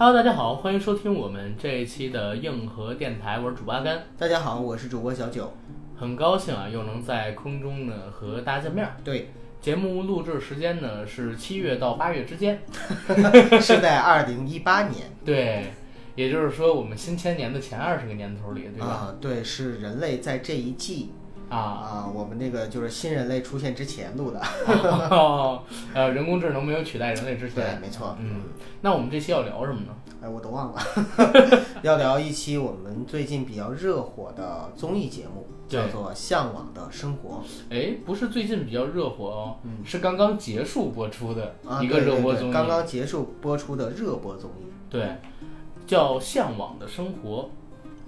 Hello，大家好，欢迎收听我们这一期的硬核电台，我是主播阿甘。大家好，我是主播小九。很高兴啊，又能在空中呢和大家见面儿。对，节目录制时间呢是七月到八月之间，是在二零一八年，对，也就是说我们新千年的前二十个年头里，对吧？啊，对，是人类在这一季啊，啊，我们那个就是新人类出现之前录的。哦，呃，人工智能没有取代人类之前对，没错。嗯，那我们这期要聊什么呢？哎，我都忘了，要聊一期我们最近比较热火的综艺节目，叫做《向往的生活哎，不是最近比较热火哦，是刚刚结束播出的》啊，一个热播综艺，刚刚结束播出的热播综艺。对，叫《向往的生活》。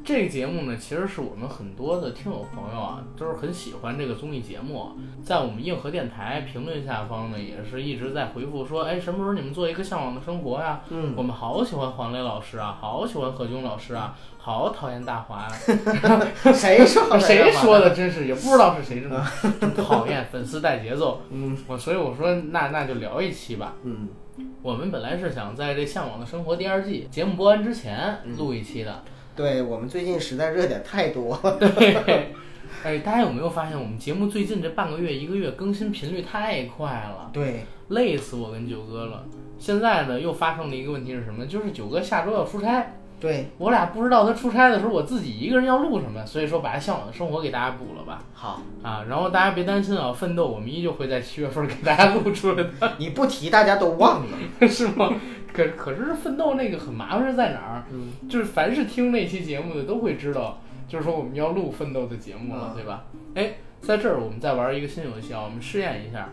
这个节目呢，其实是我们很多的听友朋友啊，都是很喜欢这个综艺节目。在我们硬核电台评论下方呢，也是一直在回复说，哎，什么时候你们做一个《向往的生活》呀？嗯，我们好喜欢黄磊老师啊，好喜欢何炅老师啊，好讨厌大华呀、谁说的？谁说的？真是也不知道是谁这么这么讨厌，粉丝带节奏。嗯我所以我说，那那就聊一期吧。嗯，我们本来是想在这《向往的生活》第二季节目播完之前录一期的。对我们最近实在热点太多了。对，哎，大家有没有发现我们节目最近这半个月、一个月更新频率太快了，对，累死我跟九哥了。现在呢，又发生了一个问题是什么？就是九哥下周要出差，对，我俩不知道他出差的时候我自己一个人要录什么，所以说把《向往的生活》给大家补了吧。好，啊，然后大家别担心啊，奋斗我们依旧会在七月份给大家录出来的。你不提大家都忘了。是吗？可可是奋斗那个很麻烦是在哪儿？嗯，就是凡是听那期节目的都会知道，就是说我们要录奋斗的节目了，嗯对吧？哎，在这儿我们再玩一个新游戏啊，我们试验一下，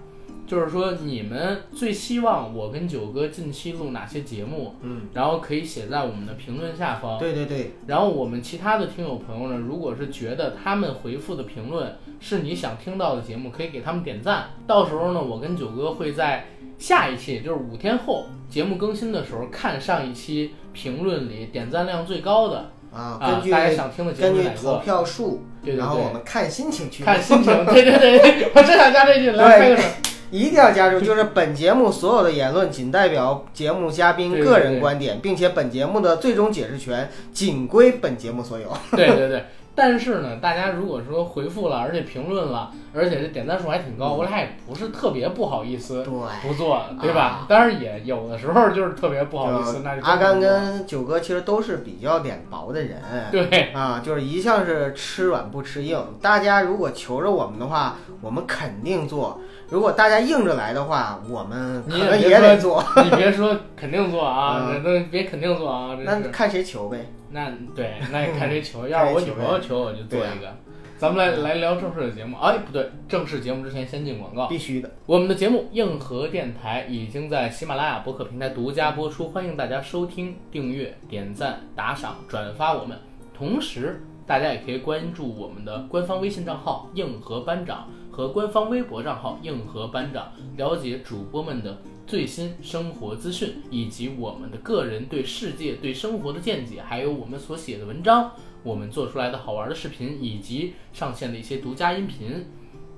就是说你们最希望我跟九哥近期录哪些节目，嗯，然后可以写在我们的评论下方。对对对，然后我们其他的听友朋友呢，如果是觉得他们回复的评论是你想听到的节目，可以给他们点赞。到时候呢，我跟九哥会在下一期，就是五天后节目更新的时候，看上一期评论里点赞量最高的啊，啊根，据大家想听的节根据投目是哪个？票数，对对然后我对，们看心情去看心情。对对对，我真想加这句，来拍个手。一定要加入，就是本节目所有的言论仅代表节目嘉宾个人观点，并且本节目的最终解释权仅归本节目所有。对对对。但是呢，大家如果说回复了，而且评论了，而且这点赞数还挺高，我俩也不是特别不好意思对，不做，对吧啊？当然也有的时候就是特别不好意思，那就阿甘跟九哥其实都是比较脸薄的人。对啊，就是一向是吃软不吃硬。大家如果求着我们的话，我们肯定做；如果大家硬着来的话，我们可你能别也得做。你别说肯定做啊，嗯这都别肯定做啊，那看谁求呗。那对，那也看谁求。要是我女朋友求，我就做一个。咱们来来聊正式的节目。哎，不对，正式节目之前先进广告。必须的。我们的节目《硬核电台》已经在喜马拉雅博客平台独家播出，欢迎大家收听、订阅、点赞、打赏、转发我们。同时，大家也可以关注我们的官方微信账号“硬核班长”和官方微博账号“硬核班长”，了解主播们的最新生活资讯，以及我们的个人对世界、对生活的见解，还有我们所写的文章，我们做出来的好玩的视频，以及上线的一些独家音频。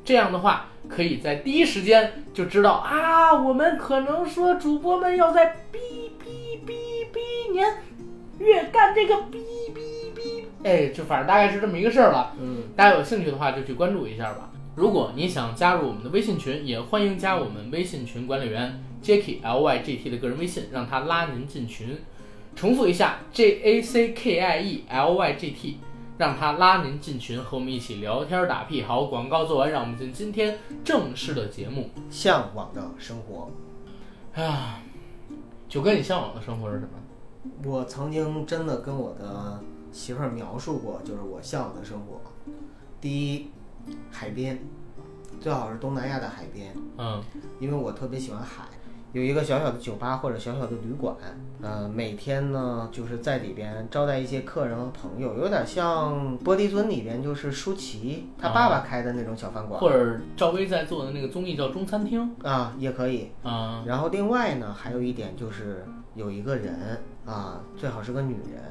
这样的话，可以在第一时间就知道啊，我们可能说主播们要在哔哔哔哔年月干这个哔哔哔，哎，就反正大概是这么一个事儿了。嗯，大家有兴趣的话，就去关注一下吧。如果你想加入我们的微信群，也欢迎加我们微信群管理员 Jacky L Y G T 的个人微信，让他拉您进群。重复一下，J A C K I E L Y G T，让他拉您进群，和我们一起聊天打屁。好，广告做完，让我们进今天正式的节目。向往的生活。啊，九哥，你向往的生活是什么？我曾经真的跟我的媳妇儿描述过，就是我向往的生活。第一，海边，最好是东南亚的海边，嗯。因为我特别喜欢海。有一个小小的酒吧或者小小的旅馆，呃，每天呢就是在里边招待一些客人和朋友，有点像玻璃樽里边就是舒淇她爸爸开的那种小饭馆。或者赵薇在做的那个综艺叫《中餐厅。啊，也可以。》啊，然后另外呢，还有一点就是有一个人啊，最好是个女人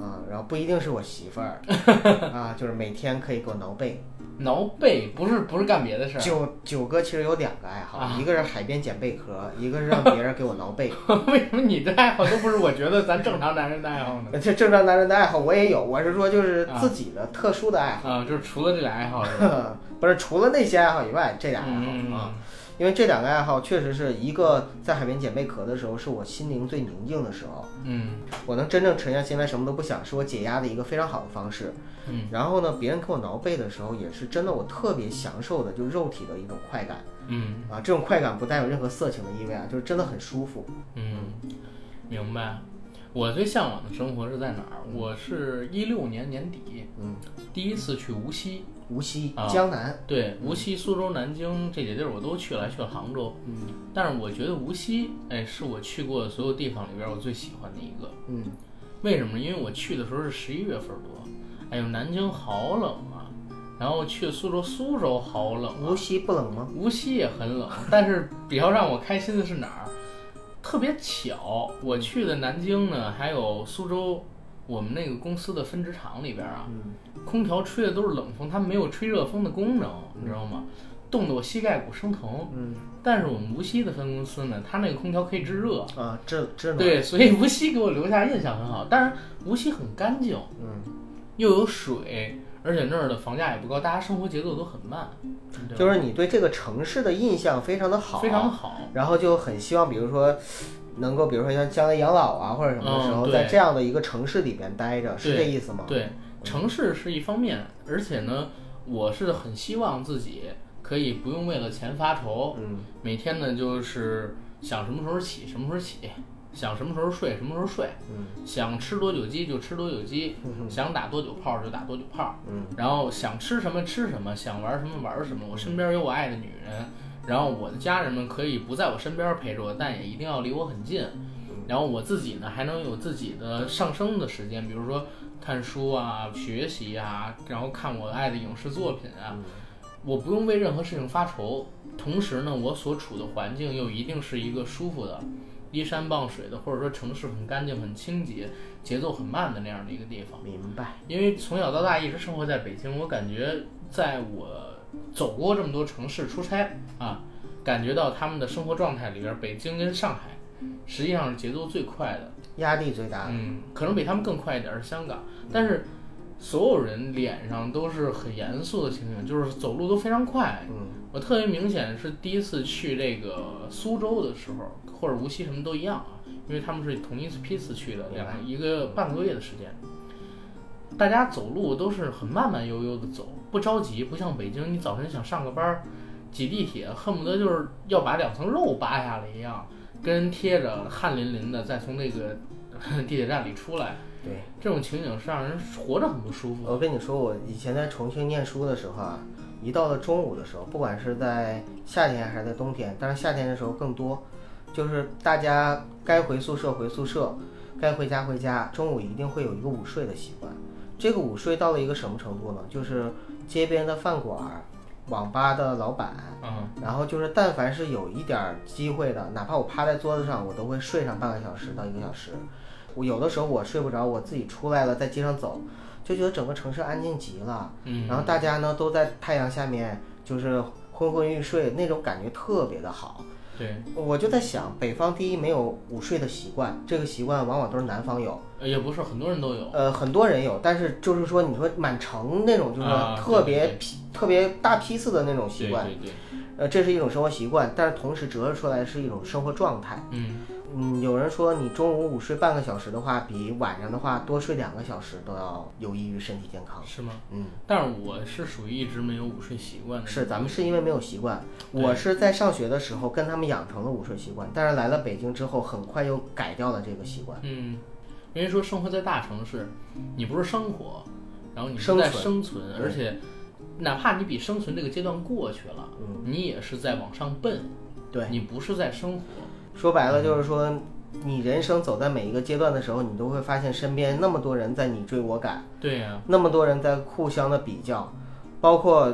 啊，然后不一定是我媳妇儿。啊，就是每天可以给我挠背挠背不是不是干别的事儿，九九哥其实有两个爱好，啊一个是海边捡贝壳，一个是让别人给我挠背。为什么你的爱好都不是我觉得咱正常男人的爱好呢？这正常男人的爱好我也有，我是说就是自己的特殊的爱好，啊，就是除了这俩爱好？不是除了那些爱好以外，这俩爱好嗯啊。因为这两个爱好确实是一个在海边捡贝壳的时候，是我心灵最宁静的时候，嗯我能真正沉下心来，什么都不想，是我解压的一个非常好的方式。嗯然后呢，别人给我挠背的时候，也是真的我特别享受的，就是肉体的一种快感嗯啊。这种快感不带有任何色情的意味啊，就是真的很舒服。嗯，明白。我最向往的生活是在哪儿？我是一六年年底嗯，第一次去无锡，无锡、啊江南，对，无锡、苏州、南京这几地儿我都去了，还去了杭州。嗯但是我觉得无锡，哎，是我去过的所有地方里边我最喜欢的一个。嗯，为什么？因为我去的时候是十一月份多，哎呦，南京好冷啊。然后去苏州，苏州好冷啊。无锡不冷吗？无锡也很冷，但是比较让我开心的是哪儿？特别巧，我去的南京呢，还有苏州，我们那个公司的分职场里边啊，嗯空调吹的都是冷风，它没有吹热风的功能，你知道吗？冻得我膝盖骨生疼。嗯但是我们无锡的分公司呢，它那个空调可以制热，啊，智智能。对，所以无锡给我留下印象很好。但是无锡很干净，嗯，又有水，而且那儿的房价也不高，大家生活节奏都很慢，就是你对这个城市的印象非常的好，非常的好。然后就很希望，比如说。能够，比如说像将来养老啊，或者什么的时候，嗯在这样的一个城市里边待着，是这意思吗？对，城市是一方面，而且呢，我是很希望自己可以不用为了钱发愁，嗯。每天呢就是想什么时候起什么时候起，想什么时候睡什么时候睡，嗯。想吃多久鸡就吃多久鸡，嗯。想打多久炮就打多久炮，嗯。然后想吃什么吃什么，想玩什么玩什么。我身边有我爱的女人，然后我的家人们可以不在我身边陪着我，但也一定要离我很近。然后我自己呢，还能有自己的上升的时间，比如说看书啊、学习啊，然后看我爱的影视作品啊。我不用为任何事情发愁，同时呢，我所处的环境又一定是一个舒服的、依山傍水的，或者说城市很干净、很清洁、节奏很慢的那样的一个地方。明白。因为从小到大一直生活在北京，我感觉在我走过这么多城市出差啊，感觉到他们的生活状态里边，北京跟上海实际上是节奏最快的。压力最大的。嗯，可能比他们更快一点是香港，但是所有人脸上都是很严肃的情景，就是走路都非常快。嗯我特别明显是第一次去这个苏州的时候，或者无锡什么都一样啊，因为他们是同一次批次去的，两个一个半个多月的时间。大家走路都是很慢慢悠悠的走，不着急，不像北京，你早晨想上个班儿，挤地铁恨不得就是要把两层肉扒下来一样，跟人贴着，汗淋淋的，再从那个 地铁站里出来，对，这种情景是让人活着很不舒服。我跟你说，我以前在重庆念书的时候啊，一到了中午的时候，不管是在夏天还是在冬天，但是夏天的时候更多，就是大家该回宿舍回宿舍，该回家回家，中午一定会有一个午睡的习惯。这个午睡到了一个什么程度呢？就是街边的饭馆儿、网吧的老板，嗯然后就是但凡是有一点儿机会的，哪怕我趴在桌子上，我都会睡上半个小时到一个小时。我有的时候我睡不着，我自己出来了，在街上走，就觉得整个城市安静极了。嗯，然后大家呢都在太阳下面，就是昏昏欲睡，那种感觉特别的好。对，我就在想，北方第一没有午睡的习惯，这个习惯往往都是南方有，呃也不是很多人都有。呃，很多人有，但是就是说，你说满城那种就是说特别批、特别大批次的那种习惯，对对对，呃，这是一种生活习惯，但是同时折射出来是一种生活状态。嗯嗯，有人说你中午午睡半个小时的话，比晚上的话多睡两个小时都要有益于身体健康。是吗？嗯，但是我是属于一直没有午睡习惯的。是咱们是因为没有习惯，我是在上学的时候跟他们养成了午睡习惯，但是来了北京之后，很快又改掉了这个习惯。嗯，人家说生活在大城市，你不是生活，然后你是生存在生存，而且哪怕你比生存这个阶段过去了，嗯，你也是在往上奔，对，你不是在生活。说白了就是说，你人生走在每一个阶段的时候，你都会发现身边那么多人在你追我赶，对呀、那么多人在互相的比较，包括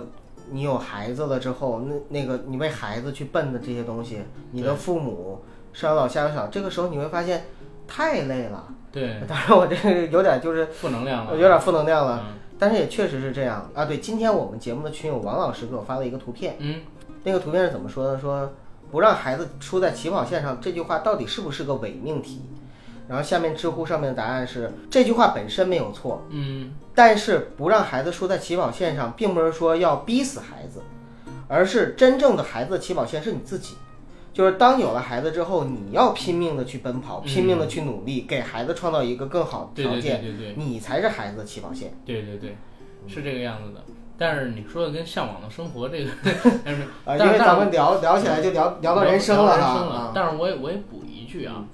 你有孩子了之后，那那个你为孩子去奔的这些东西，你的父母上有老下有小，这个时候你会发现太累了。对，当然我这个有点就是负能量了，有点负能量了。嗯但是也确实是这样啊。对，今天我们节目的群友王老师给我发了一个图片，嗯，那个图片是怎么说的？说不让孩子输在起跑线上，这句话到底是不是个伪命题？然后下面知乎上面的答案是这句话本身没有错，嗯，但是不让孩子输在起跑线上，并不是说要逼死孩子，而是真正的孩子的起跑线是你自己。就是当有了孩子之后，你要拼命的去奔跑，拼命的去努力，给孩子创造一个更好的对对对条件，对对你才是孩子的起跑线。对对对，是这个样子的。但是你说的跟向往的生活这个，但是啊，因但是为咱们聊聊起来就聊聊到人生了哈。生了啊。但是我也我也补一句啊，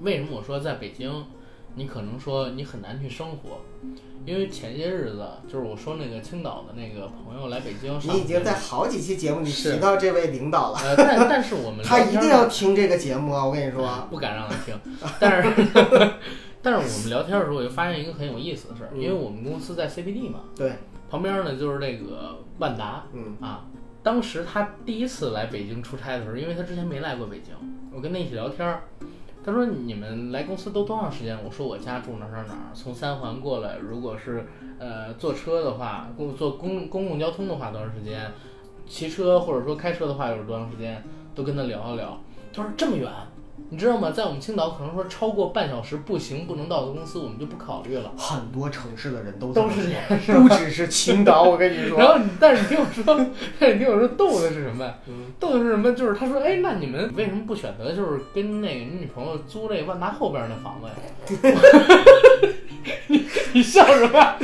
为什么我说在北京，你可能说你很难去生活？因为前些日子就是我说那个青岛的那个朋友来北京你已经在好几期节目里提到这位领导了，呃，但但是我们 他一定要听这个节目啊！我跟你说，不敢让他听，但是但是我们聊天的时候，我就发现一个很有意思的事儿，因为我们公司在 CBD 嘛，对，旁边呢就是那个万达嗯啊。当时他第一次来北京出差的时候，因为他之前没来过北京，我跟他一起聊天儿，他说你们来公司都多长时间？我说我家住哪儿哪儿哪儿，从三环过来，如果是呃坐车的话，公坐公公共交通的话多长时间？骑车或者说开车的话又是多长时间？都跟他聊一聊。他说这么远，你知道吗？在我们青岛，可能说超过半小时步行不能到的公司，我们就不考虑了。很多城市的人都都是这样，说不只是青岛，我跟你说。然后你，但是你听我说，但是你听我说，逗的是什么？嗯逗的是什么？就是他说，哎，那你们为什么不选择就是跟那个你女朋友租那万达后边那房子呀？你你笑什么？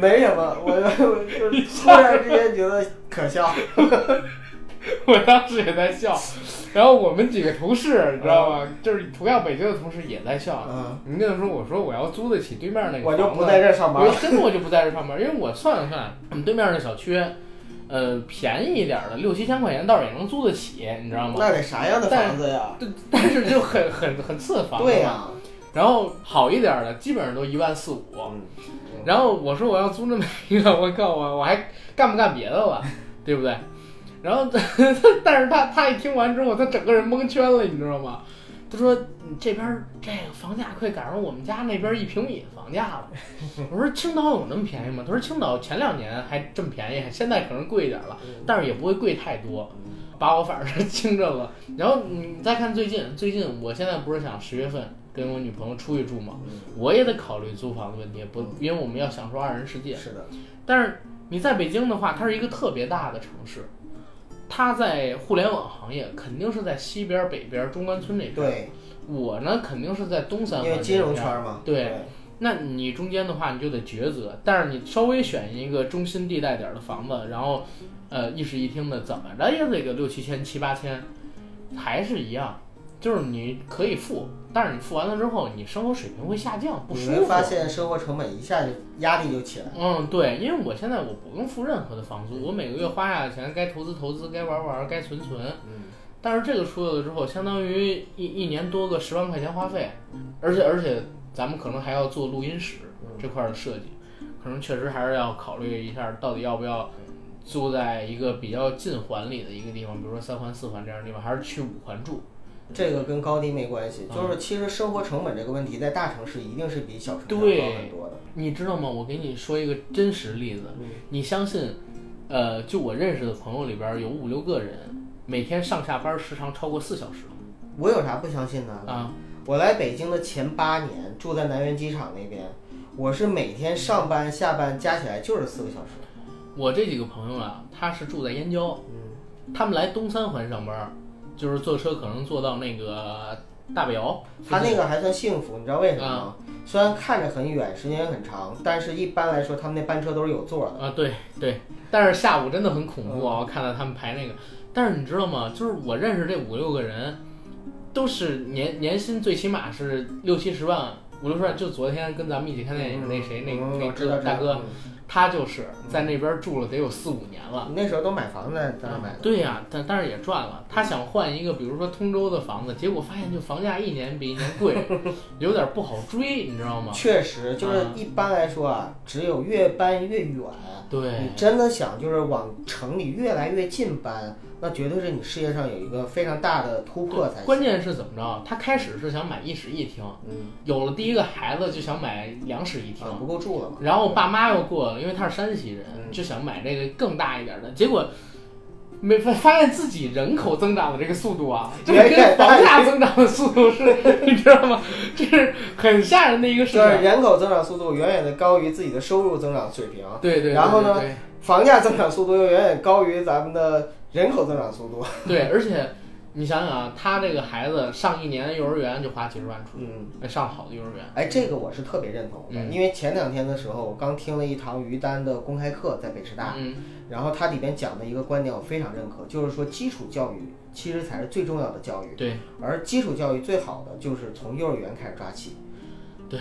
没什么，我我就是突然之间觉得可笑。我当时也在笑，然后我们几个同事，你知道吗？就是同样北京的同事也在笑。嗯，你跟他说，我说我要租得起对面那个我就不在这上班我了。真的我就不在这上班，因为我算了算，我们对面那小区，呃，便宜一点的六七千块钱倒是也能租得起，你知道吗？那得啥样的房子呀？对，但是就很很很次的房子。对呀、然后好一点的，基本上都一万四五。嗯，然后我说我要租那么一个，我靠，我我还干不干别的了，对不对？然后，但是他他一听完之后，他整个人蒙圈了，你知道吗？他说：“你这边儿这个房价快赶上我们家那边一平米房价了。”我说：“青岛有那么便宜吗？”他说：“青岛前两年还这么便宜，现在可能贵一点了，但是也不会贵太多。”把我反正是惊着了。然后你再看最近，最近我现在不是想十月份跟我女朋友出去住嘛，我也得考虑租房的问题，不，因为我们要享受二人世界。是的，但是你在北京的话，它是一个特别大的城市，它在互联网行业肯定是在西边、北边、中关村那边。对，我呢肯定是在东三环金融圈嘛。对那你中间的话，你就得抉择。但是你稍微选一个中心地带点儿的房子，然后，呃，一室一厅的，怎么着也得个六七千、七八千，还是一样，就是你可以付，但是你付完了之后，你生活水平会下降，不舒服。你会发现生活成本一下就压力就起来了。嗯，对，因为我现在我不用付任何的房租，我每个月花下的钱该投资投资，该玩玩，该存存。嗯，但是这个出了之后，相当于一一年多个十万块钱花费，而且而且咱们可能还要做录音室这块儿的设计，可能确实还是要考虑一下，到底要不要租在一个比较近环里的一个地方，比如说三环、四环这样的地方，还是去五环住。这个跟高低没关系，嗯就是其实生活成本这个问题，在大城市一定是比小城市对高很多的。你知道吗？我给你说一个真实例子，嗯你相信？呃，就我认识的朋友里边儿有五六个人，每天上下班时长超过四小时我有啥不相信的？啊。我来北京的前八年住在南苑机场那边，我是每天上班下班加起来就是四个小时。我这几个朋友啊，他是住在燕郊，嗯，他们来东三环上班儿，就是坐车可能坐到那个大北窑。他那个还算幸福，你知道为什么啊吗？虽然看着很远，时间也很长，但是一般来说他们那班车都是有座的。啊，对对，但是下午真的很恐怖啊！我看到他们排那个，但是你知道吗？就是我认识这五六个人，都是年年薪最起码是六七十万，五六十万。就昨天跟咱们一起看电影那谁那那嗯我知道哥大哥，嗯他就是在那边住了得有四五年了。那时候都买房子在在那买的。对呀、但但是也赚了。他想换一个，比如说通州的房子，结果发现就房价一年比一年贵，有点不好追，你知道吗？确实，就是啊一般来说啊，只有越搬越远，对你真的想就是往城里越来越近搬，那绝对是你事业上有一个非常大的突破才行。关键是怎么着？他开始是想买一室一厅，嗯，有了第一个孩子就想买两室一厅，啊，不够住了嘛。然后爸妈又过了，因为他是山西人，嗯就想买这个更大一点的，结果。没发发现自己人口增长的这个速度啊，这个跟房价增长的速度是，你知道吗？这是很吓人的一个事就是情。人口增长速度远远的高于自己的收入增长水平，对对对，然后呢房价增长速度又远远高于咱们的人口增长速度。对，而且你想想啊，他这个孩子上一年幼儿园就花几十万出去，嗯，上好的幼儿园。哎，这个我是特别认同的，嗯因为前两天的时候，我刚听了一堂于丹的公开课，在北师大，嗯，然后他里边讲的一个观点我非常认可，就是说基础教育其实才是最重要的教育，对而基础教育最好的就是从幼儿园开始抓起。对。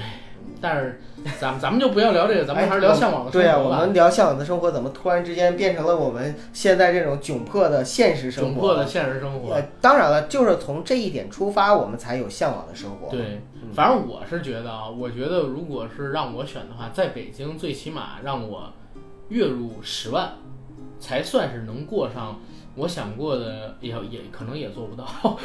但是咱们咱们就不要聊这个，咱们还是聊哎向往的生活对啊，我们聊向往的生活，怎么突然之间变成了我们现在这种窘迫的现实生活？窘迫的现实生活。呃，当然了，就是从这一点出发，我们才有向往的生活。对，反正我是觉得啊，我觉得如果是让我选的话，在北京最起码让我月入十万，才算是能过上我想过的，也也可能也做不到，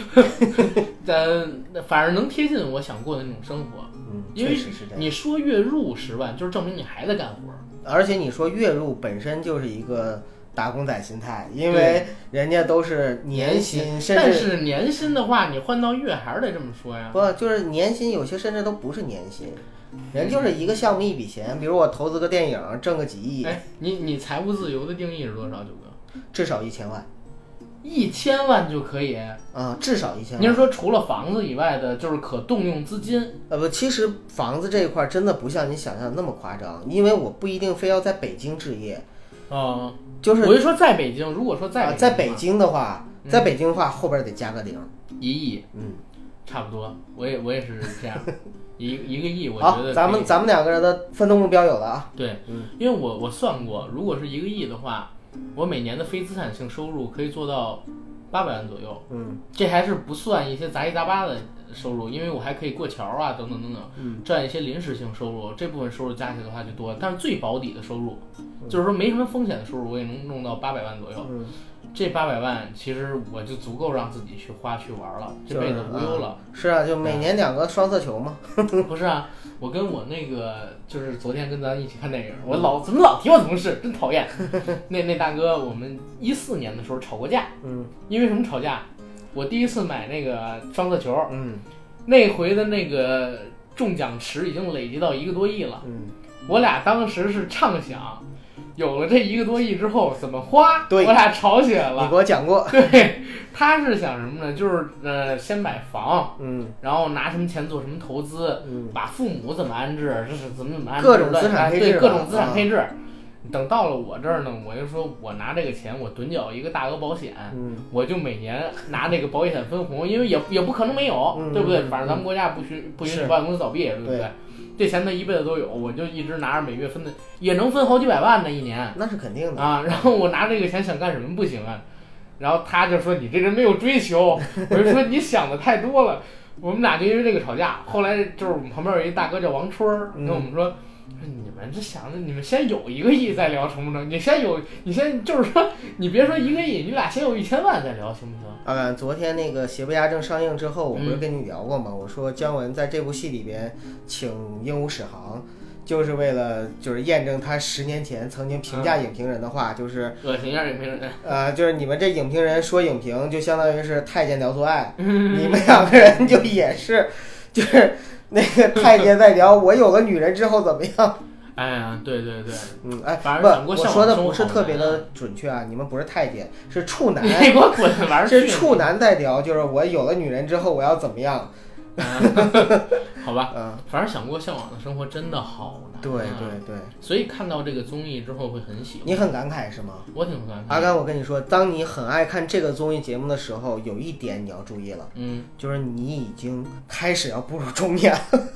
但反正能贴近我想过的那种生活。嗯，因为确实是这样。你说月入十万，就是证明你还在干活。而且你说月入本身就是一个打工仔心态，因为人家都是年薪，甚但至是年薪的话，你换到月还是得这么说呀。不就是年薪，有些甚至都不是年薪，人就是一个项目一笔钱，比如我投资个电影挣个几亿，哎，你你财务自由的定义是多少，九哥？至少一千万一千万就可以。啊、至少一千万。您是说除了房子以外的，就是可动用资金？呃不，其实房子这一块儿真的不像你想象的那么夸张，因为我不一定非要在北京置业，啊、就是我就说在北京，如果说在在北京京的话，嗯在北京的话后边儿得加个零，一亿嗯。差不多，我也我也是这样，一一个亿，我觉好，得咱们咱们两个人的奋斗目标有了啊。对，嗯因为我我算过，如果是一个亿的话，我每年的非资产性收入可以做到八百万左右，嗯这还是不算一些杂七杂八的收入，因为我还可以过桥啊，等等等等，嗯赚一些临时性收入，这部分收入加起来的话就多了。但是最保底的收入，就是说没什么风险的收入，我也能弄到八百万左右。嗯，这八百万其实我就足够让自己去花去玩了，这辈子无忧了。是啊，就每年两个双色球嘛。不是啊，我跟我那个就是昨天跟咱一起看电影，我老怎么老提我同事，真讨厌。那那大哥，我们一四年的时候吵过架，嗯因为什么吵架？我第一次买那个双色球，嗯那回的那个中奖池已经累积到一个多亿了。嗯，我俩当时是畅想，有了这一个多亿之后怎么花，对我俩吵起来了。你给我讲过。对，他是想什么呢？就是呃，先买房，嗯然后拿什么钱做什么投资，嗯把父母怎么安置，这是怎么怎么安置，各种资产配置对各种资产啊配置。等到了我这儿呢，我就说我拿这个钱，我趸缴一个大额保险，嗯我就每年拿这个保险分红，因为也也不可能没有，嗯对不对？嗯反正咱们国家不许不允许保险公司倒闭，对不对对？这钱他一辈子都有，我就一直拿着每月分的，也能分好几百万呢一年那是肯定的。啊。然后我拿这个钱想干什么不行啊？然后他就说你这人没有追求，我就说你想的太多了。我们俩就因为这个吵架，后来就是我们旁边有一大哥叫王春儿，嗯跟我们说。说你们这想着，你们先有一个亿再聊成不成？你先有，你先就是说，你别说一个亿，你俩先有一千万再聊，行不行？啊，昨天那个《邪不压正》上映之后，我不是嗯跟你聊过吗？我说姜文在这部戏里边请鹦鹉史航，就是为了就是验证他十年前曾经评价影评人的话，就是恶心一下影评人。呃，就是你们这影评人说影评，就相当于是太监聊做爱，你们两个人就也是，就是 那个太监在聊我有了女人之后怎么样。哎呀，对对对，嗯，哎，反不，正想过向我说的不是特别的准确啊，你们不是太监，是处男，你给我滚！玩！是处男在聊，就是我有了女人之后我要怎么样？啊 好吧，嗯，反正想过向往的生活真的好对对对，所以看到这个综艺之后会很喜欢。你很感慨是吗？我挺感慨。阿甘，我跟你说，当你很爱看这个综艺节目的时候，有一点你要注意了，嗯，就是你已经开始要步入中年了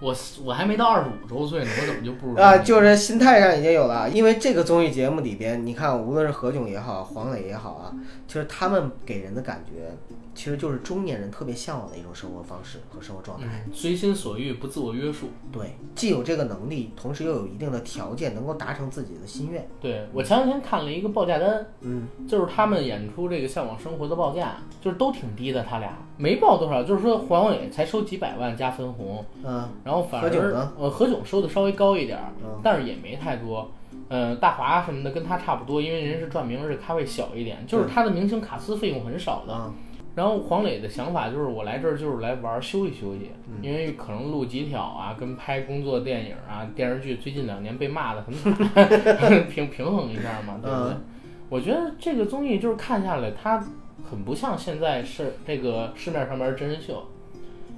我我还没到二十五周岁呢，我怎么就不如啊，就是心态上已经有了。因为这个综艺节目里边，你看，无论是何炅也好，黄磊也好啊，就是他们给人的感觉其实就是中年人特别向往的一种生活方式和生活状态。嗯，随心所欲，不自我约束。对，既有这个能力，同时又有一定的条件，能够达成自己的心愿。对我前两天看了一个报价单，嗯，就是他们演出这个《向往生活》的报价，就是都挺低的，他俩没报多少，就是说黄伟才收几百万加分红，嗯，然后反而何炅呢呃何炅收的稍微高一点儿，嗯但是也没太多。呃，大华什么的跟他差不多，因为人是赚名是咖位小一点，就是他的明星卡司费用很少的。啊，然后黄磊的想法就是我来这儿就是来玩儿休息休息，嗯因为可能录几条啊，跟拍工作电影啊、电视剧，最近两年被骂的很惨，平平衡一下嘛，对不对？嗯我觉得这个综艺就是看下来，它很不像现在是这个市面上面真人秀，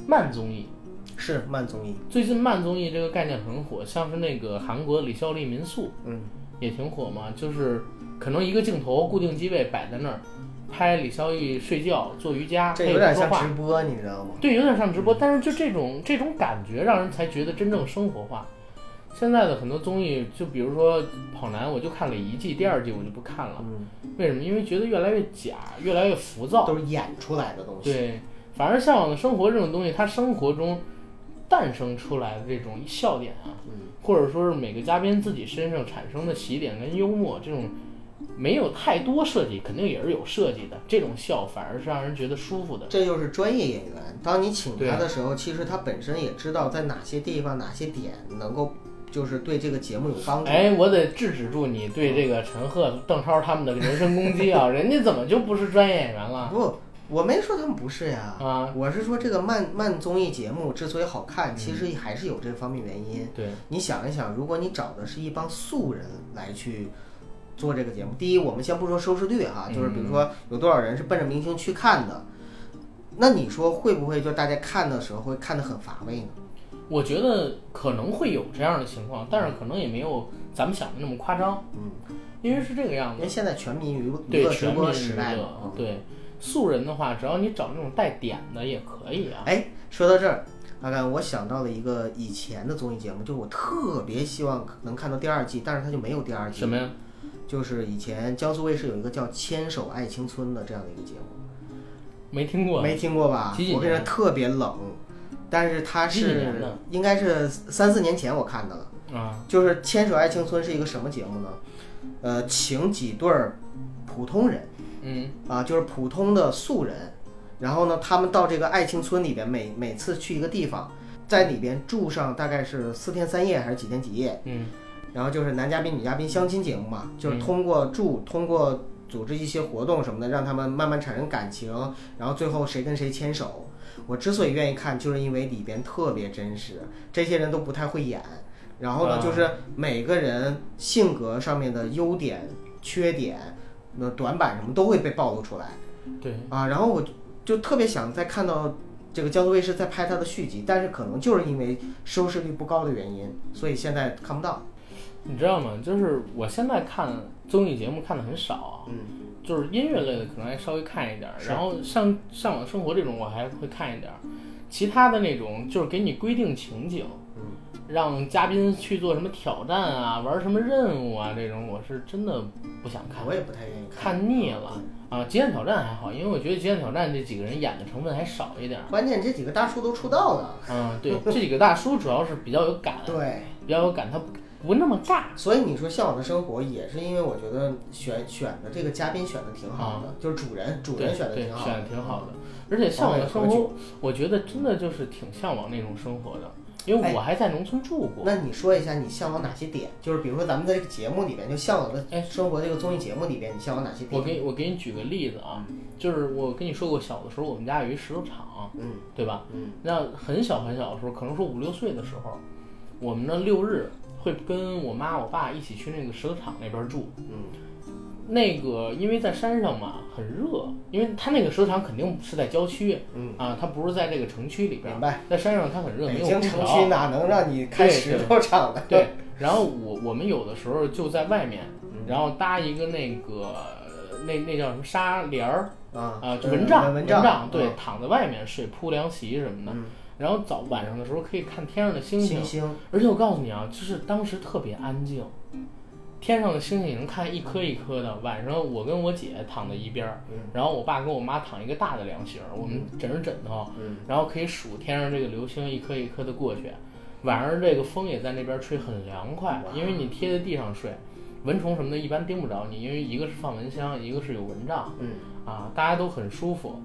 慢综艺。是慢综艺。最近慢综艺这个概念很火，像是那个韩国李孝利民宿嗯，也挺火嘛，就是可能一个镜头固定机位摆在那儿，拍李孝利睡觉、做瑜伽，这有点像直播，你知道吗？对，有点像直播，但是就这种这种感觉，让人才觉得真正生活化。现在的很多综艺，就比如说《跑男》，我就看了一季，第二季我就不看了。嗯，为什么？因为觉得越来越假，越来越浮躁。都是演出来的东西。对，反而《向往的生活》这种东西，它生活中诞生出来的这种笑点啊，嗯，或者说是每个嘉宾自己身上产生的喜点跟幽默，这种没有太多设计，肯定也是有设计的。这种笑反而是让人觉得舒服的。这就是专业演员。当你请他的时候，其实他本身也知道在哪些地方、哪些点能够，就是对这个节目有帮助。哎，我得制止住你对这个陈赫、邓超他们的人身攻击啊！人家怎么就不是专业演员了不，我没说他们不是呀。啊？我是说，这个慢慢综艺节目之所以好嗯看，其实还是有这方面原因。对，你想一想，如果你找的是一帮素人来去做这个节目，第一，我们先不说收视率哈，就是比如说有多少人是奔着明星去看的，那你说会不会就大家看的时候会看得很乏味呢？我觉得可能会有这样的情况，但是可能也没有咱们想的那么夸张。嗯，因为是这个样子因为。现在全民娱乐直播全民时代嘛乐。嗯对，素人的话，只要你找那种带点的也可以啊。哎，说到这儿，阿甘，我想到了一个以前的综艺节目，就是我特别希望能看到第二季，但是它就没有第二季。什么呀？就是以前江苏卫视有一个叫《牵手爱青春》的这样的一个节目，没听过。没听过吧？我跟你说特别冷，但是它是应该是三四年前我看的了。啊，就是《牵手爱青春》是一个什么节目呢？呃，请几对儿普通人嗯啊，就是普通的素人，然后呢，他们到这个爱青村里边，每每次去一个地方，在里边住上大概是四天三夜还是几天几夜，嗯然后就是男嘉宾、女嘉宾相亲节目嘛，就是嗯通过住，通过组织一些活动什么的，让他们慢慢产生感情，然后最后谁跟谁牵手。我之所以愿意看，就是因为里边特别真实，这些人都不太会演，然后呢，啊就是每个人性格上面的优点、缺点、那短板什么都会被暴露出来对，啊。然后我就就特别想再看到这个江苏卫视在拍它的续集，但是可能就是因为收视率不高的原因，所以现在看不到。你知道吗？就是我现在看综艺节目看的很少啊，嗯，就是音乐类的可能还稍微看一点儿，然后像《向往生活》这种我还会看一点儿，其他的那种就是给你规定情景，嗯，让嘉宾去做什么挑战啊，玩什么任务啊，这种我是真的不想看我，也不太愿意看腻了啊。极限挑战还好，因为我觉得极限挑战这几个人演的成分还少一点儿。关键这几个大叔都出道了，嗯，对，这几个大叔主要是比较有感，对，比较有感，他不那么尬。所以你说《向往的生活》也是因为我觉得选选的这个嘉宾选的挺好的，就是主人主人选的挺好，选的挺好的。而且向往的生活，我觉得真的就是挺向往那种生活的，因为我还在农村住过。那你说一下你向往哪些点？就是比如说咱们在这个节目里边，就《向往的哎生活》这个综艺节目里边，你向往哪些点？我给我给你举个例子啊，就是我跟你说过，小的时候我们家有一石头厂，嗯对吧？嗯那很小很小的时候，可能说五六岁的时候，我们呢六日会跟我妈我爸一起去那个石头厂那边住。嗯那个因为在山上嘛，很热，因为它那个石头厂肯定是在郊区嗯，啊，它不是在这个城区里边明，白。在山上它很热，没有空调。区哪能让你开对石头厂的？对，然后我我们有的时候就在外面，嗯然后搭一个那个那那叫什么纱帘儿啊啊，蚊帐，蚊帐，对嗯，躺在外面睡，铺凉席什么的。嗯，然后早晚上的时候可以看天上的星星星，星，而且我告诉你啊，就是当时特别安静，天上的星星你能看一颗一颗的。晚上我跟我姐躺在一边儿，嗯然后我爸跟我妈躺一个大的凉席儿，我们枕着枕头，嗯然后可以数天上这个流星一颗一颗的过去。晚上这个风也在那边吹，很凉快，因为你贴在地上睡，蚊虫什么的一般叮不着你，因为一个是放蚊香，一个是有蚊帐。嗯啊，大家都很舒服。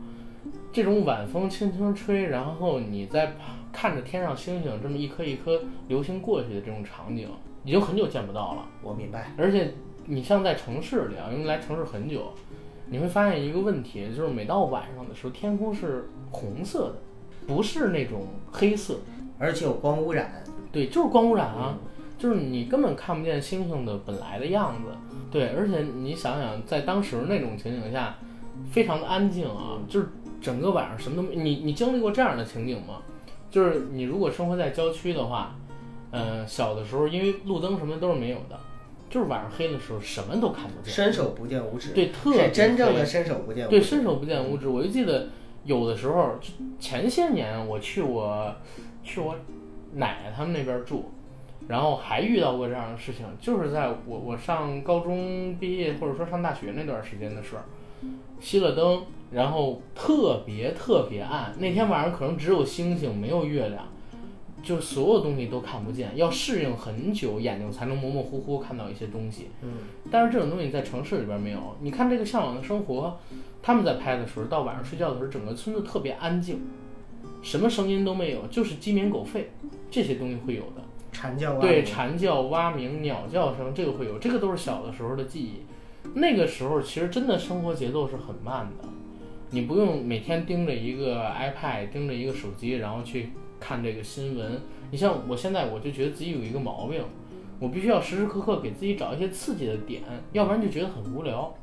这种晚风轻轻吹，然后你在看着天上星星这么一颗一颗流星过去的这种场景，已经很久见不到了。我明白。而且你像在城市里啊，因为来城市很久，你会发现一个问题，就是每到晚上的时候，天空是红色的，不是那种黑色。而且有光污染。对，就是光污染啊，就是你根本看不见星星的本来的样子。对，而且你想想，在当时那种情景下，非常的安静啊，就是整个晚上什么都没。你你经历过这样的情景吗？就是你如果生活在郊区的话，呃，小的时候因为路灯什么都是没有的，就是晚上黑的时候什么都看不见，伸手不见五指。对，特别真正的伸手不见五指。对，伸手不见五指。我就记得有的时候，前些年我去我去我奶奶他们那边住，然后还遇到过这样的事情，就是在我我上高中毕业或者说上大学那段时间的事儿，熄了灯，然后特别特别暗，那天晚上可能只有星星没有月亮。就所有东西都看不见，要适应很久，眼睛才能模模糊糊看到一些东西。嗯，但是这种东西在城市里边没有。你看这个《向往的生活》，他们在拍的时候，到晚上睡觉的时候，整个村子特别安静，什么声音都没有，就是鸡鸣狗吠这些东西会有的。蝉叫啊。对，蝉叫、蛙鸣、鸟叫声，这个会有，这个都是小的时候的记忆。那个时候其实真的生活节奏是很慢的，你不用每天盯着一个 iPad，盯着一个手机，然后去看这个新闻。你像我现在，我就觉得自己有一个毛病，我必须要时时刻刻给自己找一些刺激的点，要不然就觉得很无聊。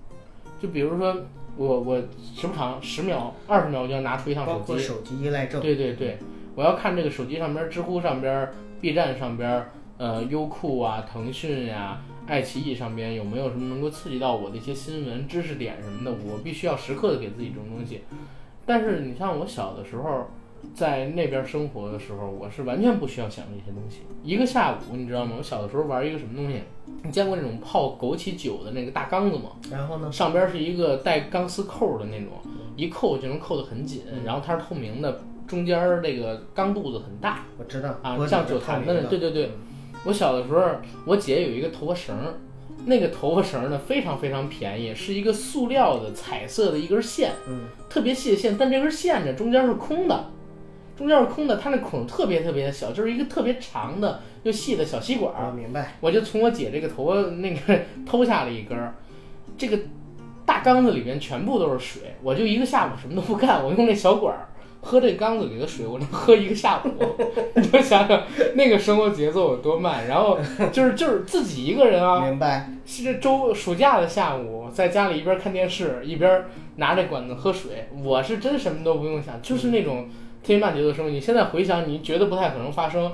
就比如说我我时不常十秒、二十秒我就要拿出一趟手机，包括手机依赖症。对对对，我要看这个手机上边、知乎上边、B 站上边、呃优酷啊、腾讯呀、爱奇艺上边有没有什么能够刺激到我的一些新闻、知识点什么的，我必须要时刻的给自己这种东西。但是你像我小的时候，在那边生活的时候，我是完全不需要想这些东西。一个下午，你知道吗？我小的时候玩一个什么东西？你见过那种泡枸杞酒的那个大缸子吗？然后呢？上边是一个带钢丝扣的那种，一扣就能扣得很紧，然后它是透明的，中间儿这个钢肚子很大我知道啊，像酒坛的那，对对对。我小的时候，我姐有一个头发绳儿，那个头发绳儿呢非常非常便宜，是一个塑料的彩色的一根线，嗯，特别细的线，但这根线呢中间是空的，中间是空的，它那孔特别特别的小，就是一个特别长的又细的小吸管儿我。明白。我就从我姐这个头发那个偷下了一根儿，这个大缸子里面全部都是水，我就一个下午什么都不干，我用那小管儿喝这缸子里的水，我能喝一个下午。你就想想那个生活节奏有多慢，然后 就是就是自己一个人啊，明白。是这周暑假的下午，在家里一边看电视一边拿着管子喝水，我是真什么都不用想，就是那种特别慢节奏的生活。你现在回想，你觉得不太可能发生，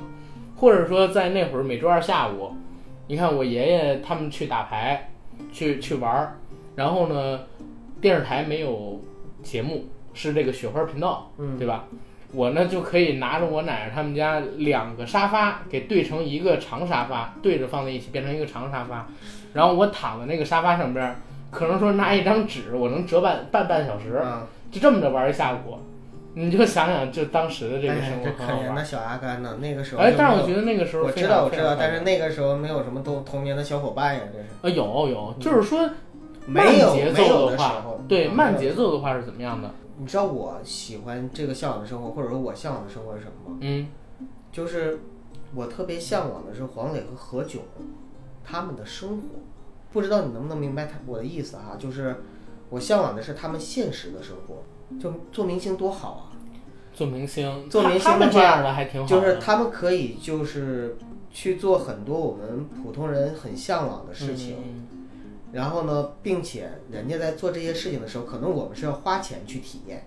或者说在那会儿每周二下午，你看我爷爷他们去打牌，去去玩儿，然后呢，电视台没有节目，是这个雪花频道，嗯对吧？我呢就可以拿着我奶奶他们家两个沙发给对成一个长沙发，对着放在一起变成一个长沙发，然后我躺在那个沙发上边儿，可能说拿一张纸，我能折半半半小时，啊，就这么着玩一下午。你就想想，就当时的这个生哎，这活很好玩。可怜的小阿甘呢？那个时候哎但是我觉得那个时候我知道我知道，但是那个时候没有什么童童年的小伙伴呀，这是啊有有，就是说慢节奏话的话，对慢节奏的话是怎么样的？你知道我喜欢这个向往的生活，或者说我向往的生活是什么吗？嗯就是我特别向往的是黄磊和何炅他们的生活。不知道你能不能明白他我的意思哈、就是我向往的是他们现实的生活。就做明星多好啊！做明星，做明星这样的还挺好，就是他们可以就是去做很多我们普通人很向往的事情。嗯然后呢，并且人家在做这些事情的时候，可能我们是要花钱去体验，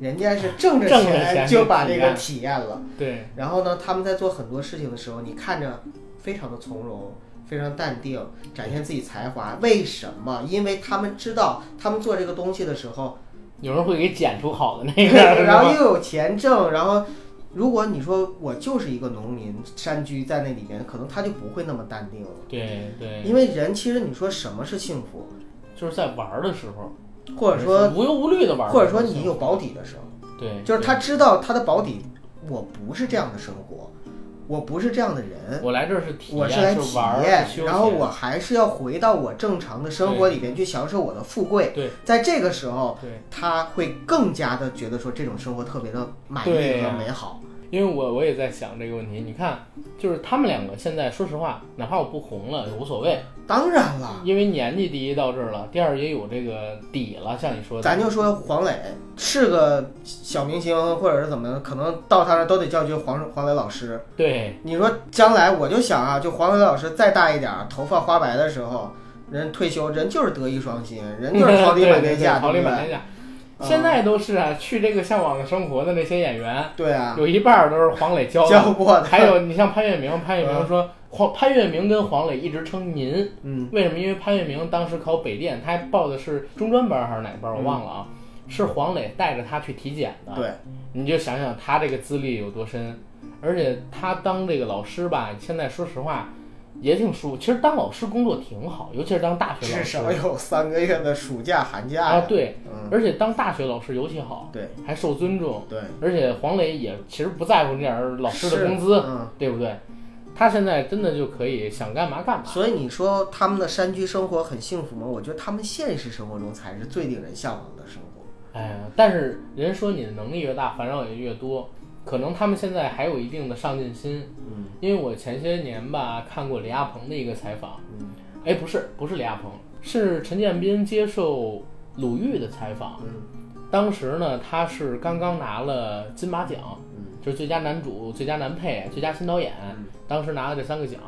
人家是挣着钱钱就把这个体验了。对，然后呢，他们在做很多事情的时候，你看着非常的从容，非常淡定，展现自己才华。为什么？因为他们知道，他们做这个东西的时候，有人会给剪出好的那个，然后又有钱挣，然后如果你说我就是一个农民山居在那里边，可能他就不会那么淡定了。对对，因为人其实你说什么是幸福，就是在玩的时候，或者说无忧无虑的玩，或者说你有保底的时候，对，就是他知道他的保底，我不是这样的生活，我不是这样的人。我来这儿是体验，然后我还是要回到我正常的生活里边去享受我的富贵。对在这个时候，对，他会更加的觉得说这种生活特别的满意和美好。因为我我也在想这个问题，你看，就是他们两个现在，说实话，哪怕我不红了也无所谓，当然了，因为年纪第一到这儿了，第二也有这个底了，像你说的，咱就说黄磊是个小明星，或者是怎么的，可能到他那儿都得叫句黄黄磊老师。对你说将来我就想啊，就黄磊老师再大一点儿，头发花白的时候，人退休，人就是德艺双馨，人就是桃李满天下，桃李？满天下。嗯现在都是啊，去这个向往的生活的那些演员，对啊，有一半儿都是黄磊教的。教过的，还有你像潘粤明，潘粤明嗯。说黄潘粤明跟黄磊一直称您，嗯，为什么？因为潘粤明当时考北电，他还报的是中专班还是哪班我忘了啊，是黄磊带着他去体检的。对，你就想想他这个资历有多深，而且他当这个老师吧，现在说实话也挺舒服。其实当老师工作挺好，尤其是当大学老师至师少有 三个月的暑假寒假啊，呀。对，嗯，而且当大学老师尤其好，对还受尊重。对，而且黄磊也其实不在乎那点儿老师的工资，嗯。对不对？他现在真的就可以想干嘛干嘛。所以你说他们的山居生活很幸福吗？我觉得他们现实生活中才是最令人向往的生活。哎呀，但是人说你的能力越大，烦恼也越多。可能他们现在还有一定的上进心，嗯。因为我前些年吧看过李亚鹏的一个采访，嗯。哎，不是，不是李亚鹏，是陈建斌接受鲁豫的采访。嗯。当时呢，他是刚刚拿了金马奖，嗯。就是最佳男主、最佳男配、最佳新导演，嗯。当时拿了这三个奖。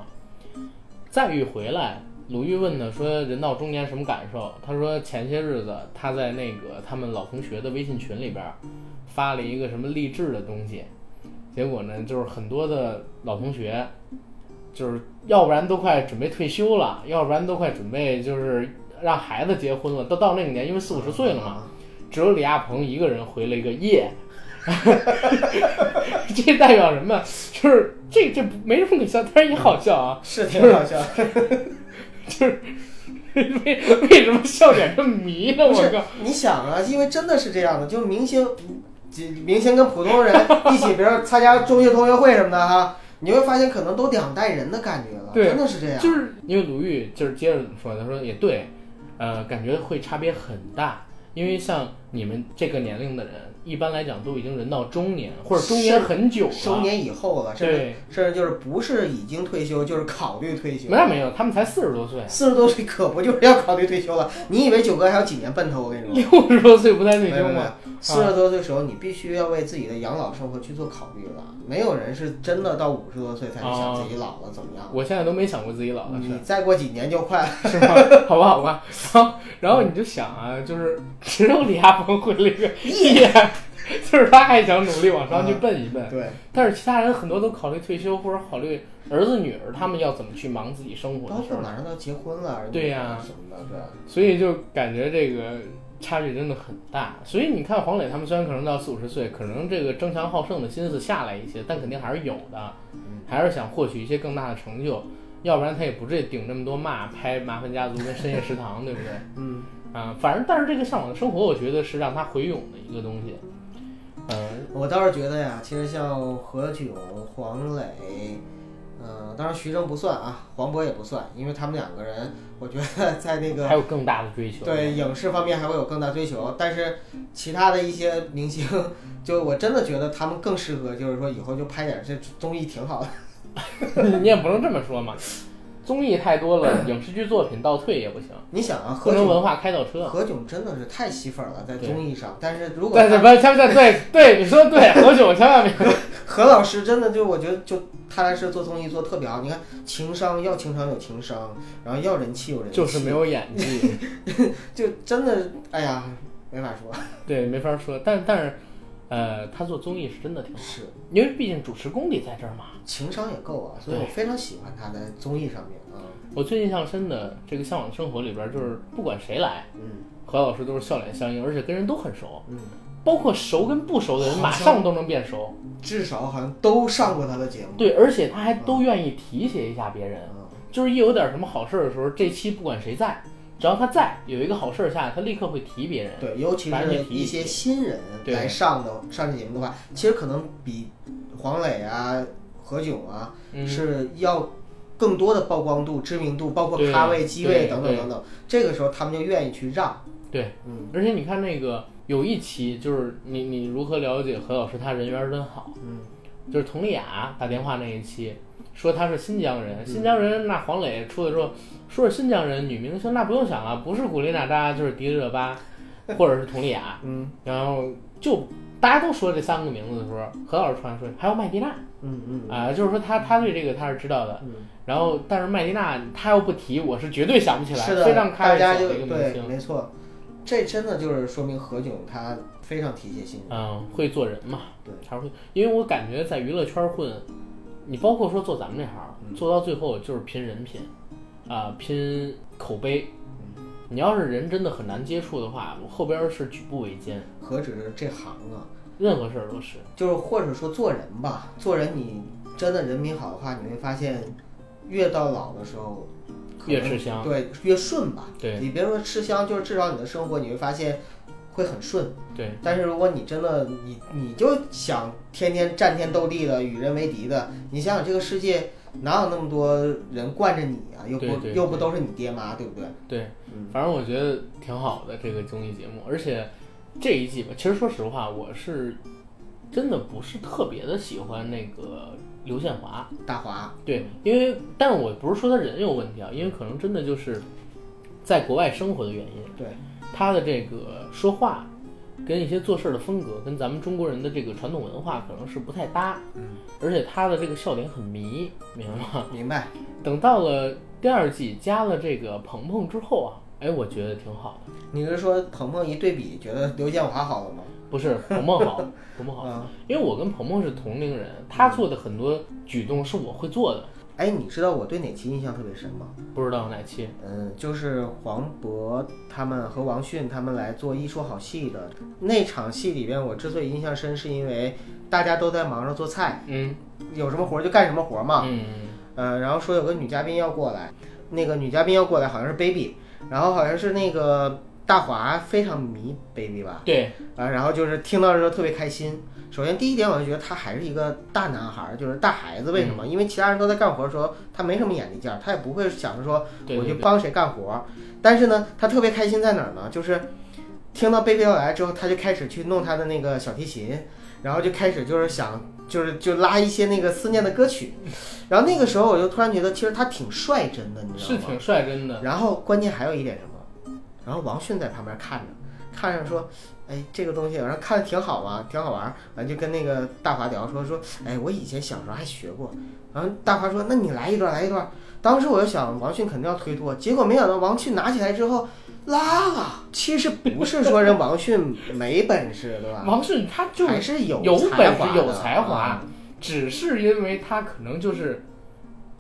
再一回来，鲁豫问他说：“人到中年什么感受？”他说：“前些日子他在那个他们老同学的微信群里边儿发了一个什么励志的东西，结果呢，就是很多的老同学，就是要不然都快准备退休了，要不然都快准备就是让孩子结婚了，都到那个年，因为四五十岁了嘛。只有李亚鹏一个人回了一个耶，这代表什么？就是这这没什么可笑，但是也好笑啊。是挺好笑。就是 为为什么笑点这么迷呢？我靠！你想啊，因为真的是这样的，就明星，几明星跟普通人一起，比如说参加中学同学会什么的哈，你会发现可能都两代人的感觉了，对真的是这样。就是因为鲁豫就是接着说，他说也对，呃，感觉会差别很大，因为像你们这个年龄的人，一般来讲都已经人到中年或者中年很久了，中年以后了，甚至对，甚至就是不是已经退休，就是考虑退休。没有没有，他们才四十多岁，四十多岁可不就是要考虑退休了？你以为九哥还有几年奔头？我跟你说，六十多岁不带退休吗？，四十多岁的时候，你必须要为自己的养老生活去做考虑了。没有人是真的到五十多岁才去想自己老了怎么样。我现在都没想过自己老了你再过几年就快了。是吗？好吧，好吧。然后，然后你就想啊，就是只有李亚鹏回了一个耶，就是他还想努力往上去奔一奔，对，但是其他人很多都考虑退休或者考虑儿子女儿他们要怎么去忙自己生活包的事儿，马上都要结婚了，对呀什么的，对？所以就感觉这个差距真的很大。所以你看黄磊他们虽然可能到四五十岁，可能这个争强好胜的心思下来一些，但肯定还是有的，还是想获取一些更大的成就。要不然他也不至于顶这么多骂，拍《麻烦家族》跟《深夜食堂》，对不对？嗯，啊，反正但是这个向往的生活，我觉得是让他回勇的一个东西。嗯，我倒是觉得呀，其实像何炅、黄磊，嗯、当然徐峥不算啊，黄渤也不算，因为他们两个人，我觉得在那个还有更大的追求。对影视方面还会有更大追求，但是其他的一些明星，就我真的觉得他们更适合，就是说以后就拍点这综艺挺好的。你也不能这么说嘛，综艺太多了，影视剧作品倒退也不行，你想啊，何炅文化开倒车。何炅真的是太吸粉了，在综艺上，但是如果对对，他不，千万对对，你说的对，何炅千万别。何老师真的就我觉得就他来是做综艺做特别好，你看情商要情商有情商，然后要人气有人气，就是没有演技，就真的哎呀没法说，对，没法说。但但是，呃，他做综艺是真的挺好，是因为毕竟主持功底在这儿嘛。情商也够啊，所以我非常喜欢他在综艺上面啊，我最印象深的这个《向往的生活》里边，就是不管谁来，嗯何老师都是笑脸相迎，而且跟人都很熟。嗯包括熟跟不熟的人，马上都能变熟。至少好像都上过他的节目。对，而且他还都愿意提携一下别人，嗯，就是一有点什么好事儿的时候，这期不管谁在，只要他在，有一个好事儿下，他立刻会提别人。对，尤其是一些新人来上的上这节目的话，其实可能比黄磊啊、何炅啊嗯，是要更多的曝光度、知名度，包括咖位、机位等等等等。这个时候他们就愿意去让。对，嗯而且你看那个有一期就是你你如何了解何老师他人缘真好，嗯，就是佟丽娅打电话那一期，说他是新疆嗯。人，新疆人那黄磊出的时候说是新疆人女明星，那不用想了，不是古力娜扎就是迪丽热巴，或者是佟丽娅，嗯。然后就大家都说这三个名字的时候，何老师突然说还有麦迪娜。嗯嗯啊、就是说他他对这个他是知道的，嗯，然后但是麦迪娜他要不提，我是绝对想不起来，是的，非常开大家玩笑的一个明就对，星，没错，这真的就是说明何炅他非常体贴新人。嗯，会做人嘛，对，还是会，因为我感觉在娱乐圈混，你包括说做咱们这行，嗯做到最后就是拼人品，啊、拼口碑。嗯你要是人真的很难接触的话，我后边是举步维艰，何止是这行啊，任何事儿都是。就是或者说做人吧，做人你真的人品好的话，你会发现，越到老的时候，越吃香对，越顺吧。对你别说吃香，就是至少你的生活你会发现会很顺。对，但是如果你真的你你就想天天战天斗地的与人为敌的，你想想这个世界哪有那么多人惯着你啊？又不又不都是你爹妈，对不对？对，嗯反正我觉得挺好的这个综艺节目，而且这一季吧，其实说实话，我是真的不是特别的喜欢那个刘宪华。大华，对，因为但是我不是说他人有问题啊，因为可能真的就是在国外生活的原因，对，他的这个说话跟一些做事的风格跟咱们中国人的这个传统文化可能是不太搭，嗯，而且他的这个笑点很迷，明白吗？明白。等到了第二季加了这个鹏鹏之后啊，哎，我觉得挺好的。你是说鹏鹏一对比，觉得刘建华好了吗？不是鹏鹏好，鹏鹏好，啊，因为我跟鹏鹏是同龄人，他做的很多举动是我会做的。哎，你知道我对哪期印象特别深吗？不知道哪期？嗯，就是黄渤他们和王迅他们来做一说好戏的那场戏里边，我之所以印象深，是因为大家都在忙着做菜，嗯有什么活儿就干什么活儿嘛。嗯呃，然后说有个女嘉宾要过来，那个女嘉宾要过来好像是 baby，然后好像是那个大华非常迷 baby 吧，对，啊，然后就是听到的时候特别开心。首先第一点，我就觉得他还是一个大男孩儿，就是大孩子。为什么？因为其他人都在干活的时候，他没什么眼力劲儿，他也不会想着说我去帮谁干活儿。但是呢，他特别开心在哪儿呢？就是听到 baby 要来之后，他就开始去弄他的那个小提琴，然后就开始就是想就是就拉一些那个思念的歌曲。然后那个时候我就突然觉得，其实他挺率真的，你知道吗？是挺率真的。然后关键还有一点什么？然后王迅在旁边看着，看着说：“哎，这个东西，然后看着挺好嘛，挺好玩儿。”完就跟那个大华聊说说：“哎，我以前小时候还学过。”然后大华说：“那你来一段，来一段。”当时我就想，王迅肯定要推脱，结果没想到王迅拿起来之后拉了。其实不是说人王迅没本事，对吧？王迅他就还是有有才本事有才华啊只是因为他可能就是，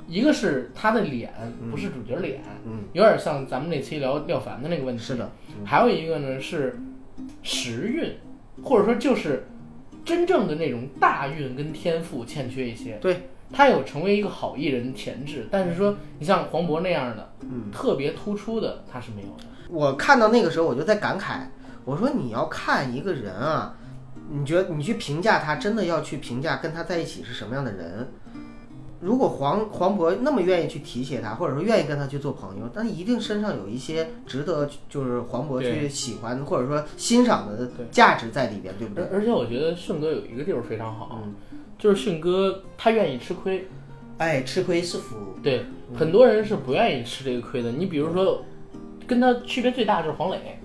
一个是他的脸嗯不是主角脸，嗯，有点像咱们那期聊廖凡的那个问题。是的，嗯还有一个呢是时运，或者说就是真正的那种大运跟天赋欠缺一些。对，他有成为一个好艺人的潜质，但是说你像黄渤那样的嗯。特别突出的，他是没有的。我看到那个时候，我就在感慨，我说你要看一个人啊，你觉得你去评价他，真的要去评价跟他在一起是什么样的人。如果黄黄渤那么愿意去提携他，或者说愿意跟他去做朋友，那一定身上有一些值得就是黄渤去喜欢或者说欣赏的价值在里边，对不对？而而且我觉得迅哥有一个地方非常好，嗯，就是迅哥他愿意吃亏。哎，吃亏是福。对，很多人是不愿意吃这个亏的。你比如说，跟他区别最大就是黄磊，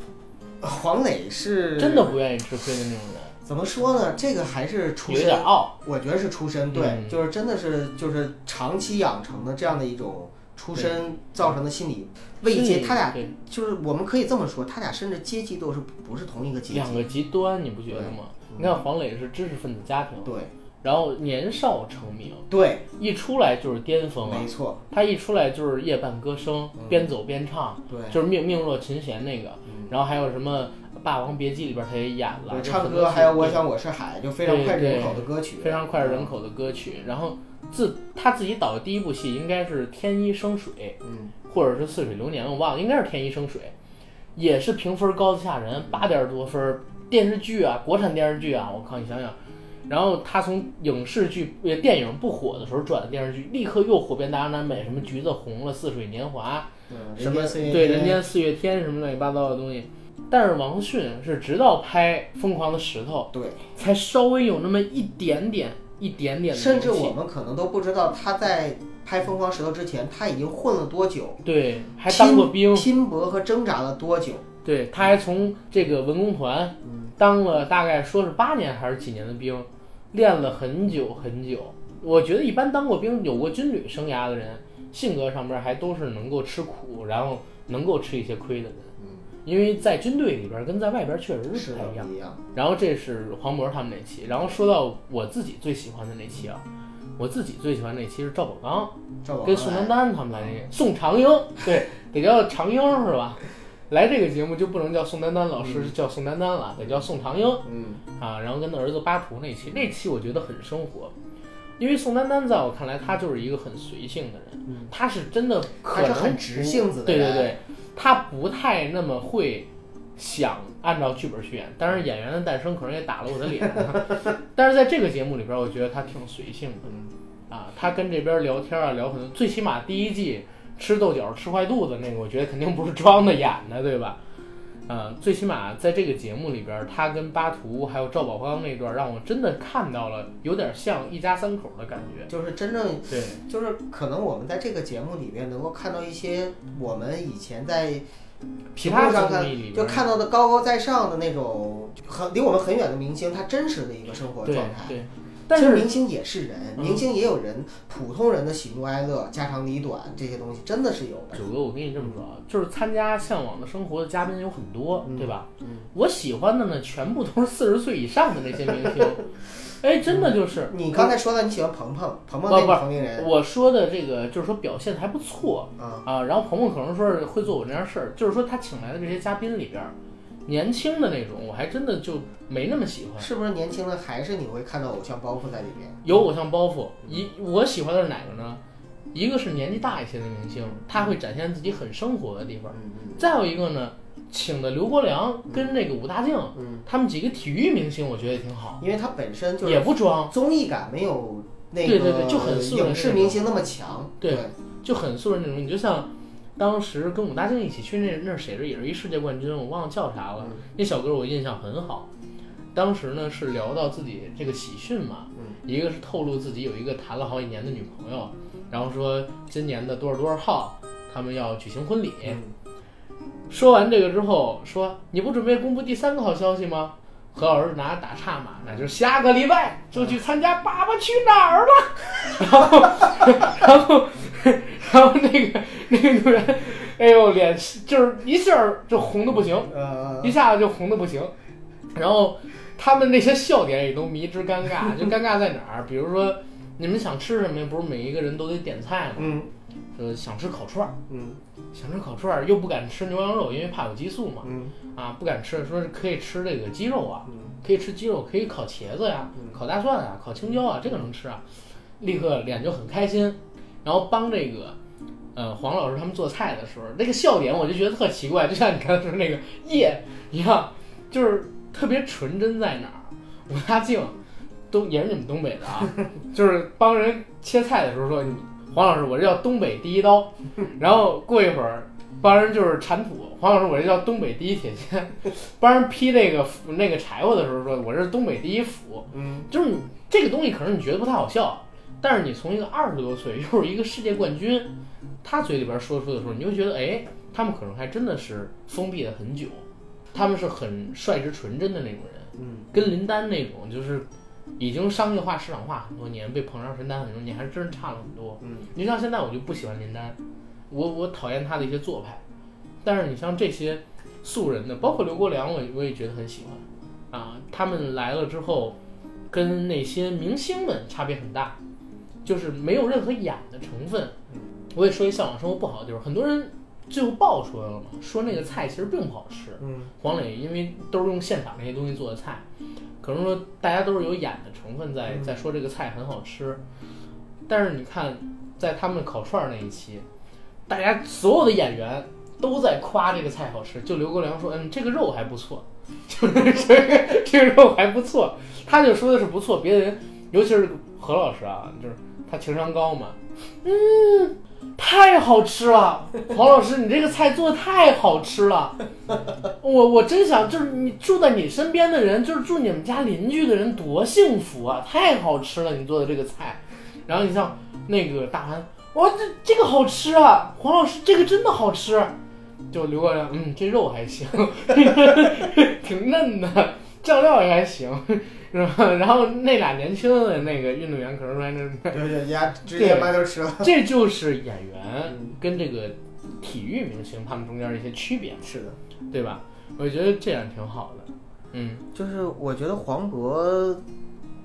黄磊是真的不愿意吃亏的那种人，怎么说呢？这个还是出身点傲。我觉得是出身，对，嗯就是真的是就是长期养成的这样的一种出身造成的心理慰藉。他俩对就是我们可以这么说，他俩甚至阶级都是不是同一个阶级。两个极端，你不觉得吗？嗯你看黄磊是知识分子家庭，对然后年少成名，对，一出来就是巅峰啊没！错，他一出来就是夜半歌声，嗯边走边唱，对，就是命命若琴弦那个。嗯然后还有什么霸王别姬》里边他也演了，唱歌还有我想我是海，就非常对脍炙人口的歌曲，非常脍炙人口的歌曲。然后自他自己导的第一部戏应该是《天一生水》，嗯，或者是《似水流年》，我忘了，应该是《天一生水》，也是评分高的吓人，八点多分。电视剧啊，国产电视剧啊，我靠，你想想。然后他从影视剧、呃电影不火的时候转的电视剧，立刻又火遍大江南北，什么橘子红了、似水年华，嗯，什么对人间四月天什么乱七八糟的东西。但是王迅是直到拍《疯狂的石头对，》，才稍微有那么一点点、一点点的甚至我们可能都不知道他在拍《疯狂石头》之前，他已经混了多久，对还当过兵，拼搏和挣扎了多久。对，他还从这个文工团当了大概说是八年还是几年的兵，练了很久很久。我觉得一般当过兵、有过军旅生涯的人，性格上边还都是能够吃苦，然后能够吃一些亏的人。因为在军队里边跟在外边确实是不太一样。一样。然后这是黄渤他们那期，然后说到我自己最喜欢的那期啊，我自己最喜欢那期是赵宝刚跟宋丹丹他们来那个宋长英，对，得叫长英是吧？来这个节目就不能叫宋丹丹老师，叫宋丹丹了，得叫宋长英嗯，啊。然后跟他儿子巴图那期，那期我觉得很生活，因为宋丹丹在我看来，她就是一个很随性的人，她是真的可能他是很直性子的人，对对对，他不太那么会想按照剧本去演，当然《演员的诞生》可能也打了我的脸，但是在这个节目里边，我觉得他挺随性的嗯，啊，他跟这边聊天啊，聊很多，最起码第一季吃豆角吃坏肚子那个，我觉得肯定不是装的演的，对吧？呃，最起码在这个节目里边，他跟巴图还有赵宝刚那段，让我真的看到了有点像一家三口的感觉。就是真正对，就是可能我们在这个节目里面能够看到一些我们以前在其他上看就看到的高高在上的那种很离我们很远的明星，他真实的一个生活状态。对，但是其实明星也是人，嗯明星也有人普通人的喜怒哀乐、家长里短这些东西，真的是有的。九哥，我跟你这么说啊，就是参加《向往的生活》的嘉宾有很多，嗯对吧？嗯我喜欢的呢，全部都是四十岁以上的那些明星。哎，真的就是你刚才说的你喜欢鹏鹏，鹏鹏那个同龄人我说的这个，就是说表现还不错啊，啊。然后鹏鹏可能说是会做我这样事儿，就是说他请来的这些嘉宾里边儿，年轻的那种，我还真的就没那么喜欢。是不是年轻的还是你会看到偶像包袱在里边？有偶像包袱，一我喜欢的是哪个呢？一个是年纪大一些的明星，他会展现自己很生活的地方。嗯再有一个呢，请的刘国梁跟那个武大靖，嗯他们几个体育明星，我觉得也挺好，因为他本身就也不装，综艺感没有那个对对对就很素人影视明星那么强。对就很素人那种。你就像当时跟武大靖一起去那那是谁着也是一世界冠军，我忘了叫啥了。嗯那小哥我印象很好。当时呢是聊到自己这个喜讯嘛，嗯一个是透露自己有一个谈了好几年的女朋友，然后说今年的多少多少号他们要举行婚礼。嗯说完这个之后，说你不准备公布第三个好消息吗？何老师拿着打岔嘛，那就下个礼拜就去参加《爸爸去哪儿》了。然后，然后，然后那个那个女人，哎呦，脸就是一下就红的不行，呃一下子就红的不行。然后他们那些笑点也都迷之尴尬，就尴尬在哪儿？比如说你们想吃什么呀？不是每一个人都得点菜吗？嗯呃，想吃烤串儿，嗯想吃烤串儿又不敢吃牛羊肉，因为怕有激素嘛。嗯啊，不敢吃，说是可以吃这个鸡肉啊，嗯可以吃鸡肉，可以烤茄子呀、嗯烤大蒜啊，烤青椒啊，这个能吃啊，立刻脸就很开心，然后帮这个。呃，黄老师他们做菜的时候，那个笑点我就觉得特奇怪，就像你刚才说那个叶一样，就是特别纯真在哪儿。吴大靖都也是你们东北的啊，就是帮人切菜的时候说，你黄老师我这叫东北第一刀，然后过一会儿帮人就是铲土，黄老师我这叫东北第一铁锨，帮人劈那个斧那个柴火的时候说，我这是东北第一斧，嗯。就是你这个东西可能你觉得不太好笑，但是你从一个二十多岁又是一个世界冠军，他嘴里边说出的时候，你就会觉得哎，他们可能还真的是封闭了很久，他们是很率直纯真的那种人。嗯。跟林丹那种就是已经商业化、市场化很多年，被捧上神坛很多年，还真是差了很多。嗯你像现在我就不喜欢林丹，我我讨厌他的一些做派，但是你像这些素人的，包括刘国梁，我我也觉得很喜欢啊。他们来了之后，跟那些明星们差别很大，就是没有任何演的成分。我也说一向往生活不好的地方，很多人最后爆出来了嘛，说那个菜其实并不好吃。嗯黄磊因为都是用现场那些东西做的菜，可能说大家都是有演的成分在嗯在说这个菜很好吃，但是你看在他们烤串儿那一期，大家所有的演员都在夸这个菜好吃，就刘国梁说，嗯，这个肉还不错，就 是这个这个肉还不错，他就说的是不错，别的人尤其是何老师啊，就是他情商高嘛，嗯。太好吃了，黄老师，你这个菜做的太好吃了，我我真想，就是你住在你身边的人，就是住你们家邻居的人，多幸福啊！太好吃了，你做的这个菜。然后你像那个大安，哇，这这个好吃啊！黄老师，这个真的好吃。就刘国梁，嗯，这肉还行，挺嫩的，酱料也还行，是吧？然后那俩年轻的那个运动员可能说，那对对，人家直接馒头吃了。这就是演员跟这个体育明星他们中间的一些区别，是的，对吧？我觉得这样挺好的。嗯，就是我觉得黄渤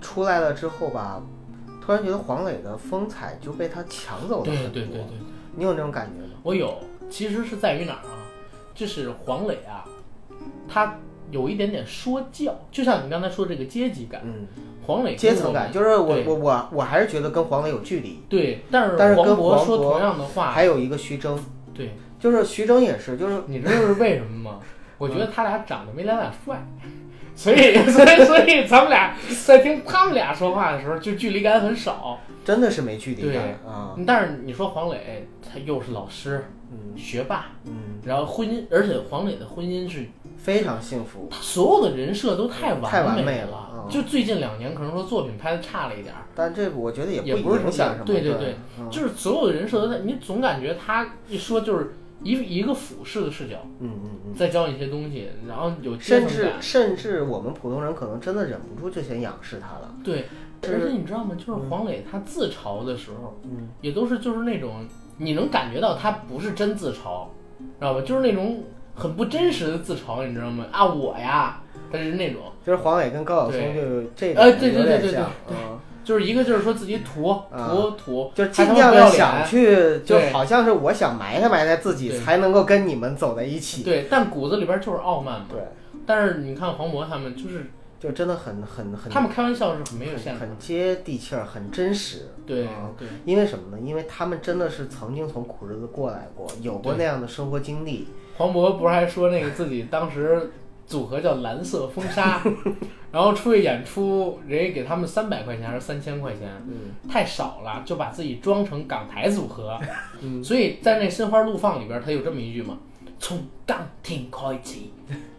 出来了之后吧，突然觉得黄磊的风采就被他抢走了对很多。对对对，你有那种感觉吗？我有，其实是在于哪儿啊？就是黄磊啊，他有一点点说教，就像你刚才说这个阶级感，嗯，黄磊阶层感，就是我我我我还是觉得跟黄磊有距离。对，但是但是跟黄渤说同样的话，还有一个徐峥，对，就是徐峥也是，就是你知道是为什么吗？我觉得他俩长得没咱俩帅，所以 所以所以咱们俩在听他们俩说话的时候，就距离感很少。真的是没距离感啊。但是你说黄磊，他又是老师、嗯。学霸，嗯，然后婚姻，而且黄磊的婚姻是非常幸福。他所有的人设都太太完美美了嗯就最近两年可能说作品拍的差了一点儿，但这个我觉得也不不是说影响什么。对对对就是所有的人设都在，你总感觉他一说就是一一个俯视的视角，嗯嗯嗯。在教你一些东西，然后有甚至。甚至我们普通人可能真的忍不住就想仰视他了。对，而且你知道吗？就是黄磊他自嘲的时候，嗯，也都是就是那种你能感觉到他不是真自嘲，知道吧？就是那种很不真实的自嘲，你知道吗？啊，我呀，他是那种，就是黄磊跟高晓松就有这呃点对对对对对嗯，就是一个就是说自己土啊土土，就尽量的想去，就好像是我想埋汰埋汰自己，才能够跟你们走在一起。对，但骨子里边就是傲慢嘛。对，但是你看黄渤他们，就是就真的很很很，他们开玩笑是很没有很限制。很接地气儿，很真实。对啊对因为什么呢？因为他们真的是曾经从苦日子过来过，有过那样的生活经历。黄渤不是还说那个自己当时组合叫蓝色风沙，然后出去演出，人家给他们三百块钱还是三千块钱，嗯太少了，就把自己装成港台组合。嗯所以在那《心花怒放》里边，他有这么一句嘛：“从当天开始，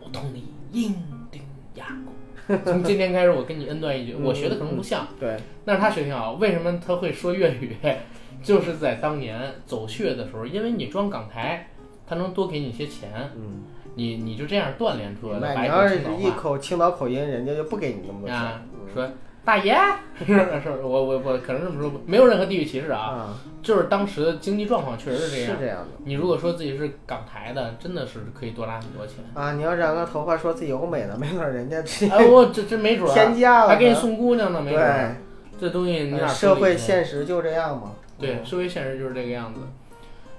我同你英定牙过。从今天开始，我跟你恩断义绝。”我学的可能不像，对，但是他学挺好。为什么他会说粤语？就是在当年走穴的时候，因为你装港台，他能多给你些钱，嗯，你你就这样锻炼出来明白。的白你要是一口青岛口音，人家就不给你那么多钱啊。嗯说大爷，是是，我我我可能这么说，没有任何地域歧视啊，啊，就是当时的经济状况确实是这样。是这样的。你如果说自己是港台的，真的是可以多拿很多钱。啊，你要染个头发说自己欧美的，没准儿人家直接哎，我这这没准儿，天价了，还给你送姑娘呢，没准这东西你俩呃社会现现实就这样嘛。对，社会现实就是这个样子。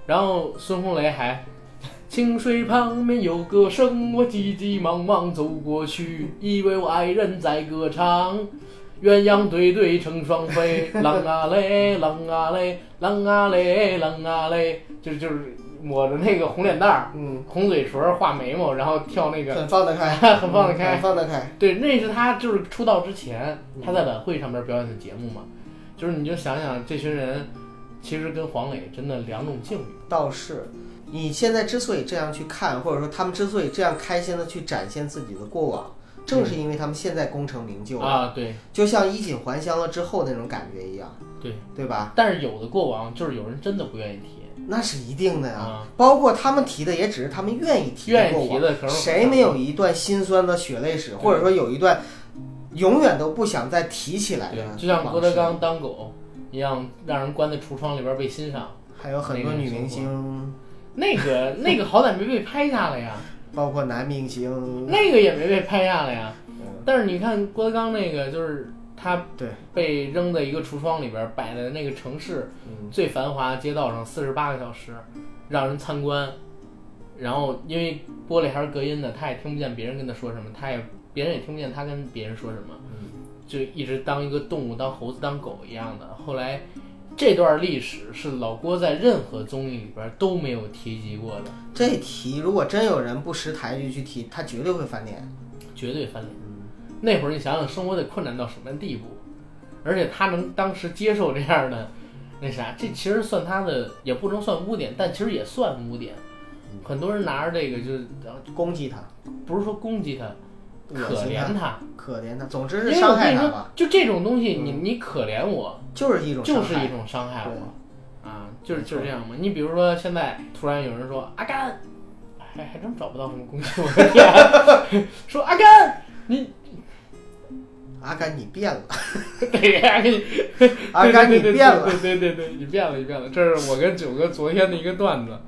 然后孙红雷还，清水旁边有歌声，我急急忙忙走过去，以为我爱人在歌唱。鸳鸯对对成双飞，啷啊嘞，啷啊嘞，啷啊嘞，啷啊嘞，就就是抹着那个红脸蛋儿，嗯，红嘴唇儿，画眉毛，然后跳那个，很放得开，很放得开很放得开。对，那是他就是出道之前他在晚会上面表演的节目嘛，就是你就想想这群人，其实跟黄磊真的两种境遇。倒是，你现在之所以这样去看，或者说他们之所以这样开心的去展现自己的过往，正是因为他们现在功成名就了，啊，对就像衣锦还乡了之后那种感觉一样，对，对吧？但是有的过往就是有人真的不愿意提，那是一定的呀。啊包括他们提的，也只是他们愿意提的愿过往。意提的可能谁没有一段心酸的血泪史，或者说有一段永远都不想再提起来的，对就像郭德，纲当狗一样，让人关在橱窗里边被欣赏。还有很多女明星，那个那个好歹没被拍下来呀，包括男明星，那个也没被拍下来呀。嗯。但是你看郭德纲那个，就是他对。被扔在一个橱窗里边，摆在那个城市嗯，最繁华的街道上四十八个小时，让人参观，然后因为玻璃还是隔音的，他也听不见别人跟他说什么，他也别人也听不见他跟别人说什么，就一直当一个动物，当猴子当狗一样的。后来这段历史是老郭在任何综艺里边都没有提及过的，这题如果真有人不识抬举去提，他绝对会翻脸。绝对翻脸。那会儿你想想，生活得困难到什么地步？而且他能当时接受这样的那啥，这其实算他的，也不能算污点，但其实也算污点。很多人拿着这个就攻击他，不是说攻击他，可怜他，可怜他，总之是伤害他吧，，就这种东西，你你可怜我，就是一种就是一种伤害对我，啊，就是就是这样嘛。你比如说现在突然有人说阿甘，还还真找不到什么攻击我的点，说阿甘，你阿甘你变了，对 阿甘你变了，对对对对，你变了，你变了。这是我跟九哥昨天的一个段子，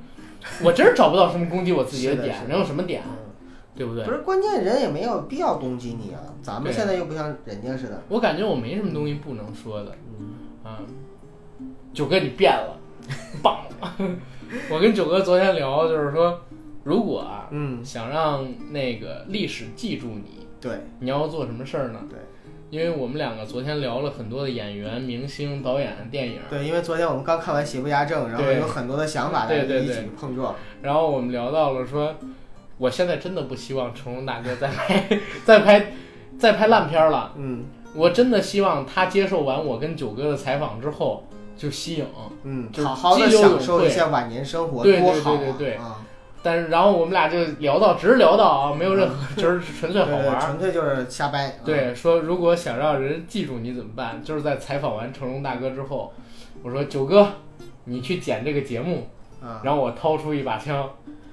我真是找不到什么攻击我自己的点能有什么点，嗯对不对不？是关键人也没有必要攻击你啊，咱们现在又不像人家似的，我感觉我没什么东西不能说的嗯，啊。九哥你变了，棒！我跟九哥昨天聊，就是说，如果啊嗯，想让那个历史记住你，对你要做什么事儿呢？对。因为我们两个昨天聊了很多的演员、明星、导演、电影，对，因为昨天我们刚看完《邪不压正》，然后有很多的想法在一起对对对碰撞，然后我们聊到了说，我现在真的不希望成龙大哥再拍再拍再拍烂片儿了。嗯我真的希望他接受完我跟九哥的采访之后就息影。嗯，就好好的享受一下晚年生活，对对多好啊！对对对啊，但是然后我们俩就聊到，只是聊到啊，没有任何，就是纯粹对对，好玩儿。纯粹就是瞎掰。啊，对，说如果想让人记住你怎么办？就是在采访完成龙大哥之后，我说九哥，你去剪这个节目，啊，然后我掏出一把枪，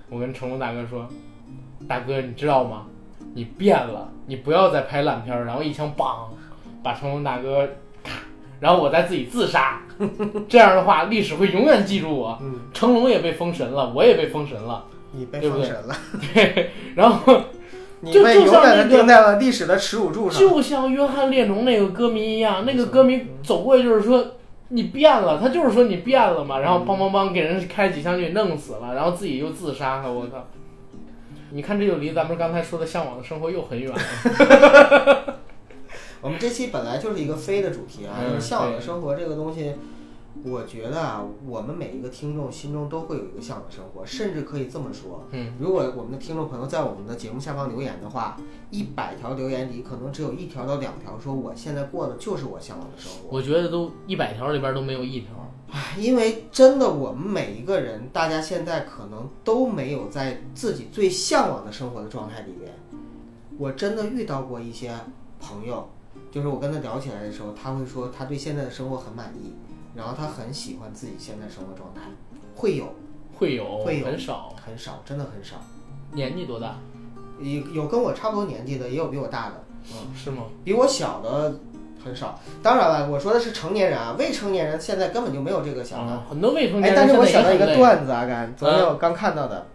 我跟成龙大哥说：“大哥，你知道吗？你变了，你不要再拍烂片儿。”然后一枪梆，把成龙大哥咔，然后我再自己自杀。这样的话，历史会永远记住我。嗯，成龙也被封神了，我也被封神了。你被封神了，对，然后 你被永远的像那个钉在了历史的耻辱柱上。就像约翰列侬那个歌迷一样，那个歌迷走过去就是说你变了，他就是说你变了嘛，然后梆梆梆给人开几枪就给弄死了，然后自己又自杀了，我靠！你看这就离咱们刚才说的向往的生活又很远了。我们这期本来就是一个飞的主题啊，嗯就是向往的生活这个东西，我觉得啊，我们每一个听众心中都会有一个向往的生活，甚至可以这么说，嗯，如果我们的听众朋友在我们的节目下方留言的话，一百条留言里可能只有一条到两条说我现在过的就是我向往的生活。我觉得都一百条里边都没有一条。唉，因为真的，我们每一个人，大家现在可能都没有在自己最向往的生活的状态里面。我真的遇到过一些朋友，就是我跟他聊起来的时候，他会说他对现在的生活很满意，然后他很喜欢自己现在生活状态，会有会有，会有很少。很少，真的很少。年纪多大？有有跟我差不多年纪的，也有比我大的，嗯，是吗？比我小的很少。当然了，我说的是成年人啊，未成年人现在根本就没有这个想法。啊，很多未成年哎，人但是我想到一个段子啊，干，昨天嗯我刚看到的，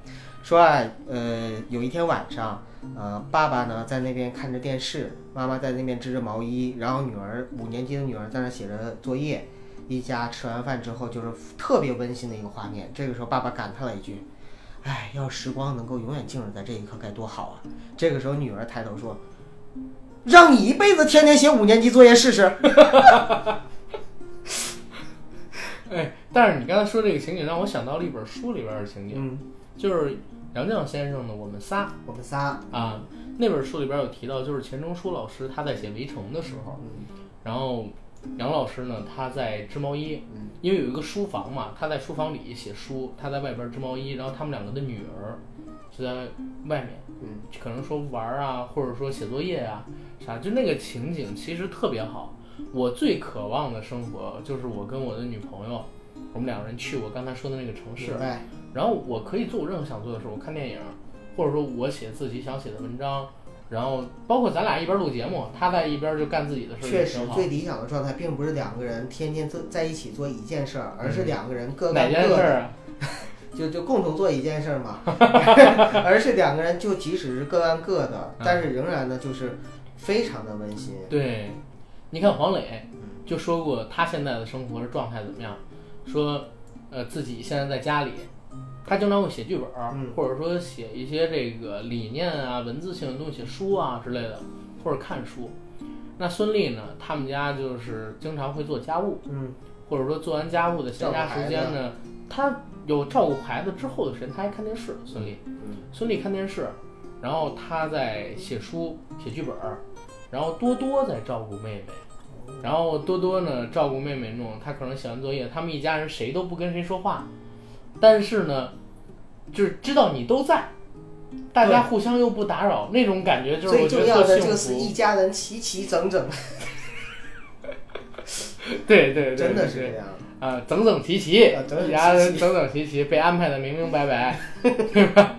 说啊，呃，有一天晚上，呃，爸爸呢在那边看着电视，妈妈在那边织着毛衣，然后女儿五年级的女儿在那写着作业，一家吃完饭之后就是特别温馨的一个画面。这个时候爸爸感叹了一句：“哎，要时光能够永远静止在这一刻该多好啊！”这个时候女儿抬头说：“让你一辈子天天写五年级作业试试。哎，但是你刚才说这个情景，让我想到了一本书里边的情”景，嗯，就是杨绛先生的《我们仨》。我们仨，啊，那本书里边有提到，就是钱钟书老师他在写《围城》的时候，嗯。然后杨老师呢他在织毛衣，嗯。因为有一个书房嘛，他在书房里写书，他在外边织毛衣，然后他们两个的女儿就在外面，嗯，可能说玩儿啊，或者说写作业啊，啥，就那个情景其实特别好。我最渴望的生活就是我跟我的女朋友，我们两个人去我刚才说的那个城市。然后我可以做我任何想做的事，我看电影，或者说我写自己想写的文章，然后包括咱俩一边录节目，他在一边就干自己的事儿，确。实最理想的状态并不是两个人天天做在一起做一件事儿，而是两个人各哪干各的，件事儿啊？就就共同做一件事儿嘛。而是两个人就即使是各干各的，但是仍然呢就是非常的温馨。对，你看黄磊就说过他现在的生活状态怎么样，说呃自己现在在家里，他经常会写剧本或者说写一些这个理念啊、文字性的东西、书啊之类的，或者看书。那孙俪呢，他们家就是经常会做家务，嗯或者说做完家务的闲暇时间呢，他有照顾孩子之后的时间，他还看电视。孙俪，嗯孙俪看电视，然后他在写书、写剧本，然后多多在照顾妹妹。然后多多呢照顾妹妹弄，他可能写完作业，他们一家人谁都不跟谁说话，但是呢，就是知道你都在，大家互相又不打扰，那种感觉就是最重要的。就是一家人齐齐整整，对对对，真的是这样。啊，整整齐齐，家人整整齐齐，被安排的明明白白，对吧？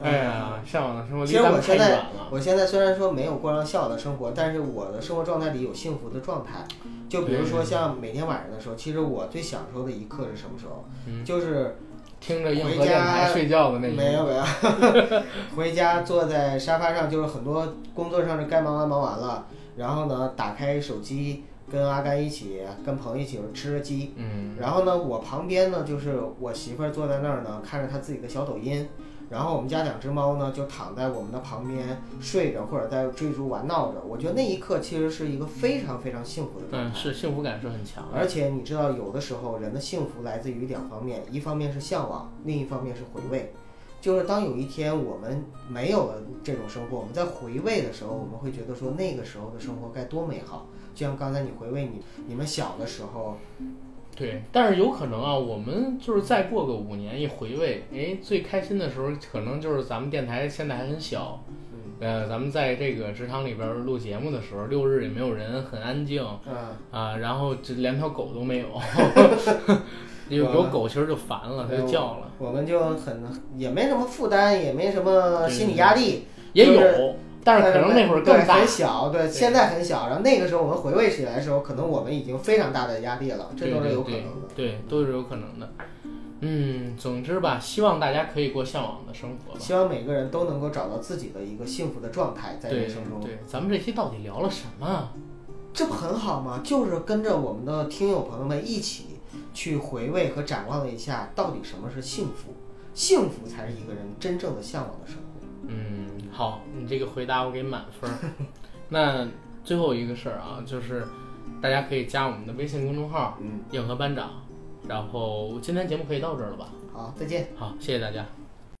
哎呀，向往的生活离咱们太远我现在了。我现在虽然说没有过上向往的生活，但是我的生活状态里有幸福的状态。就比如说像每天晚上的时候，其实我最享受的一刻是什么时候？嗯就是听着硬核电台睡觉的那一没有没有，回家坐在沙发上，就是很多工作上是该忙完忙完了，然后呢打开手机，跟阿甘一起，跟朋友一起吃着鸡，嗯然后呢我旁边呢就是我媳妇儿坐在那儿呢，看着她自己的小抖音。然后我们家两只猫呢，就躺在我们的旁边睡着，或者在追逐玩闹着。我觉得那一刻其实是一个非常非常幸福的状态。嗯，是幸福感是很强的。而且你知道，有的时候人的幸福来自于两方面，一方面是向往，另一方面是回味。就是当有一天我们没有了这种生活，我们在回味的时候，我们会觉得说那个时候的生活该多美好。就像刚才你回味你你们小的时候，对，但是有可能啊，我们就是再过个五年一回味，哎，最开心的时候可能就是咱们电台现在还很小，呃，咱们在这个职场里边录节目的时候，六日也没有人，很安静嗯，啊，然后这连条狗都没有，有有狗其实就烦了，它就叫了，我们就很也没什么负担，也没什么心理压力，也有，但是可能那会儿更大很，小，对，现在很小。然后那个时候我们回味起来的时候，可能我们已经非常大的压力了，这都是有可能的。对，对，都是有可能的。嗯，总之吧，希望大家可以过向往的生活吧。希望每个人都能够找到自己的一个幸福的状态，在人生中，对，咱们这期到底聊了什么？这不很好吗？就是跟着我们的听友朋友们一起去回味和展望了一下，到底什么是幸福？幸福才是一个人真正的向往的生活。嗯，好，你这个回答我给满分儿。那最后一个事儿啊，就是大家可以加我们的微信公众号嗯，“硬核班长”，然后今天节目可以到这儿了吧？好，再见。好，谢谢大家。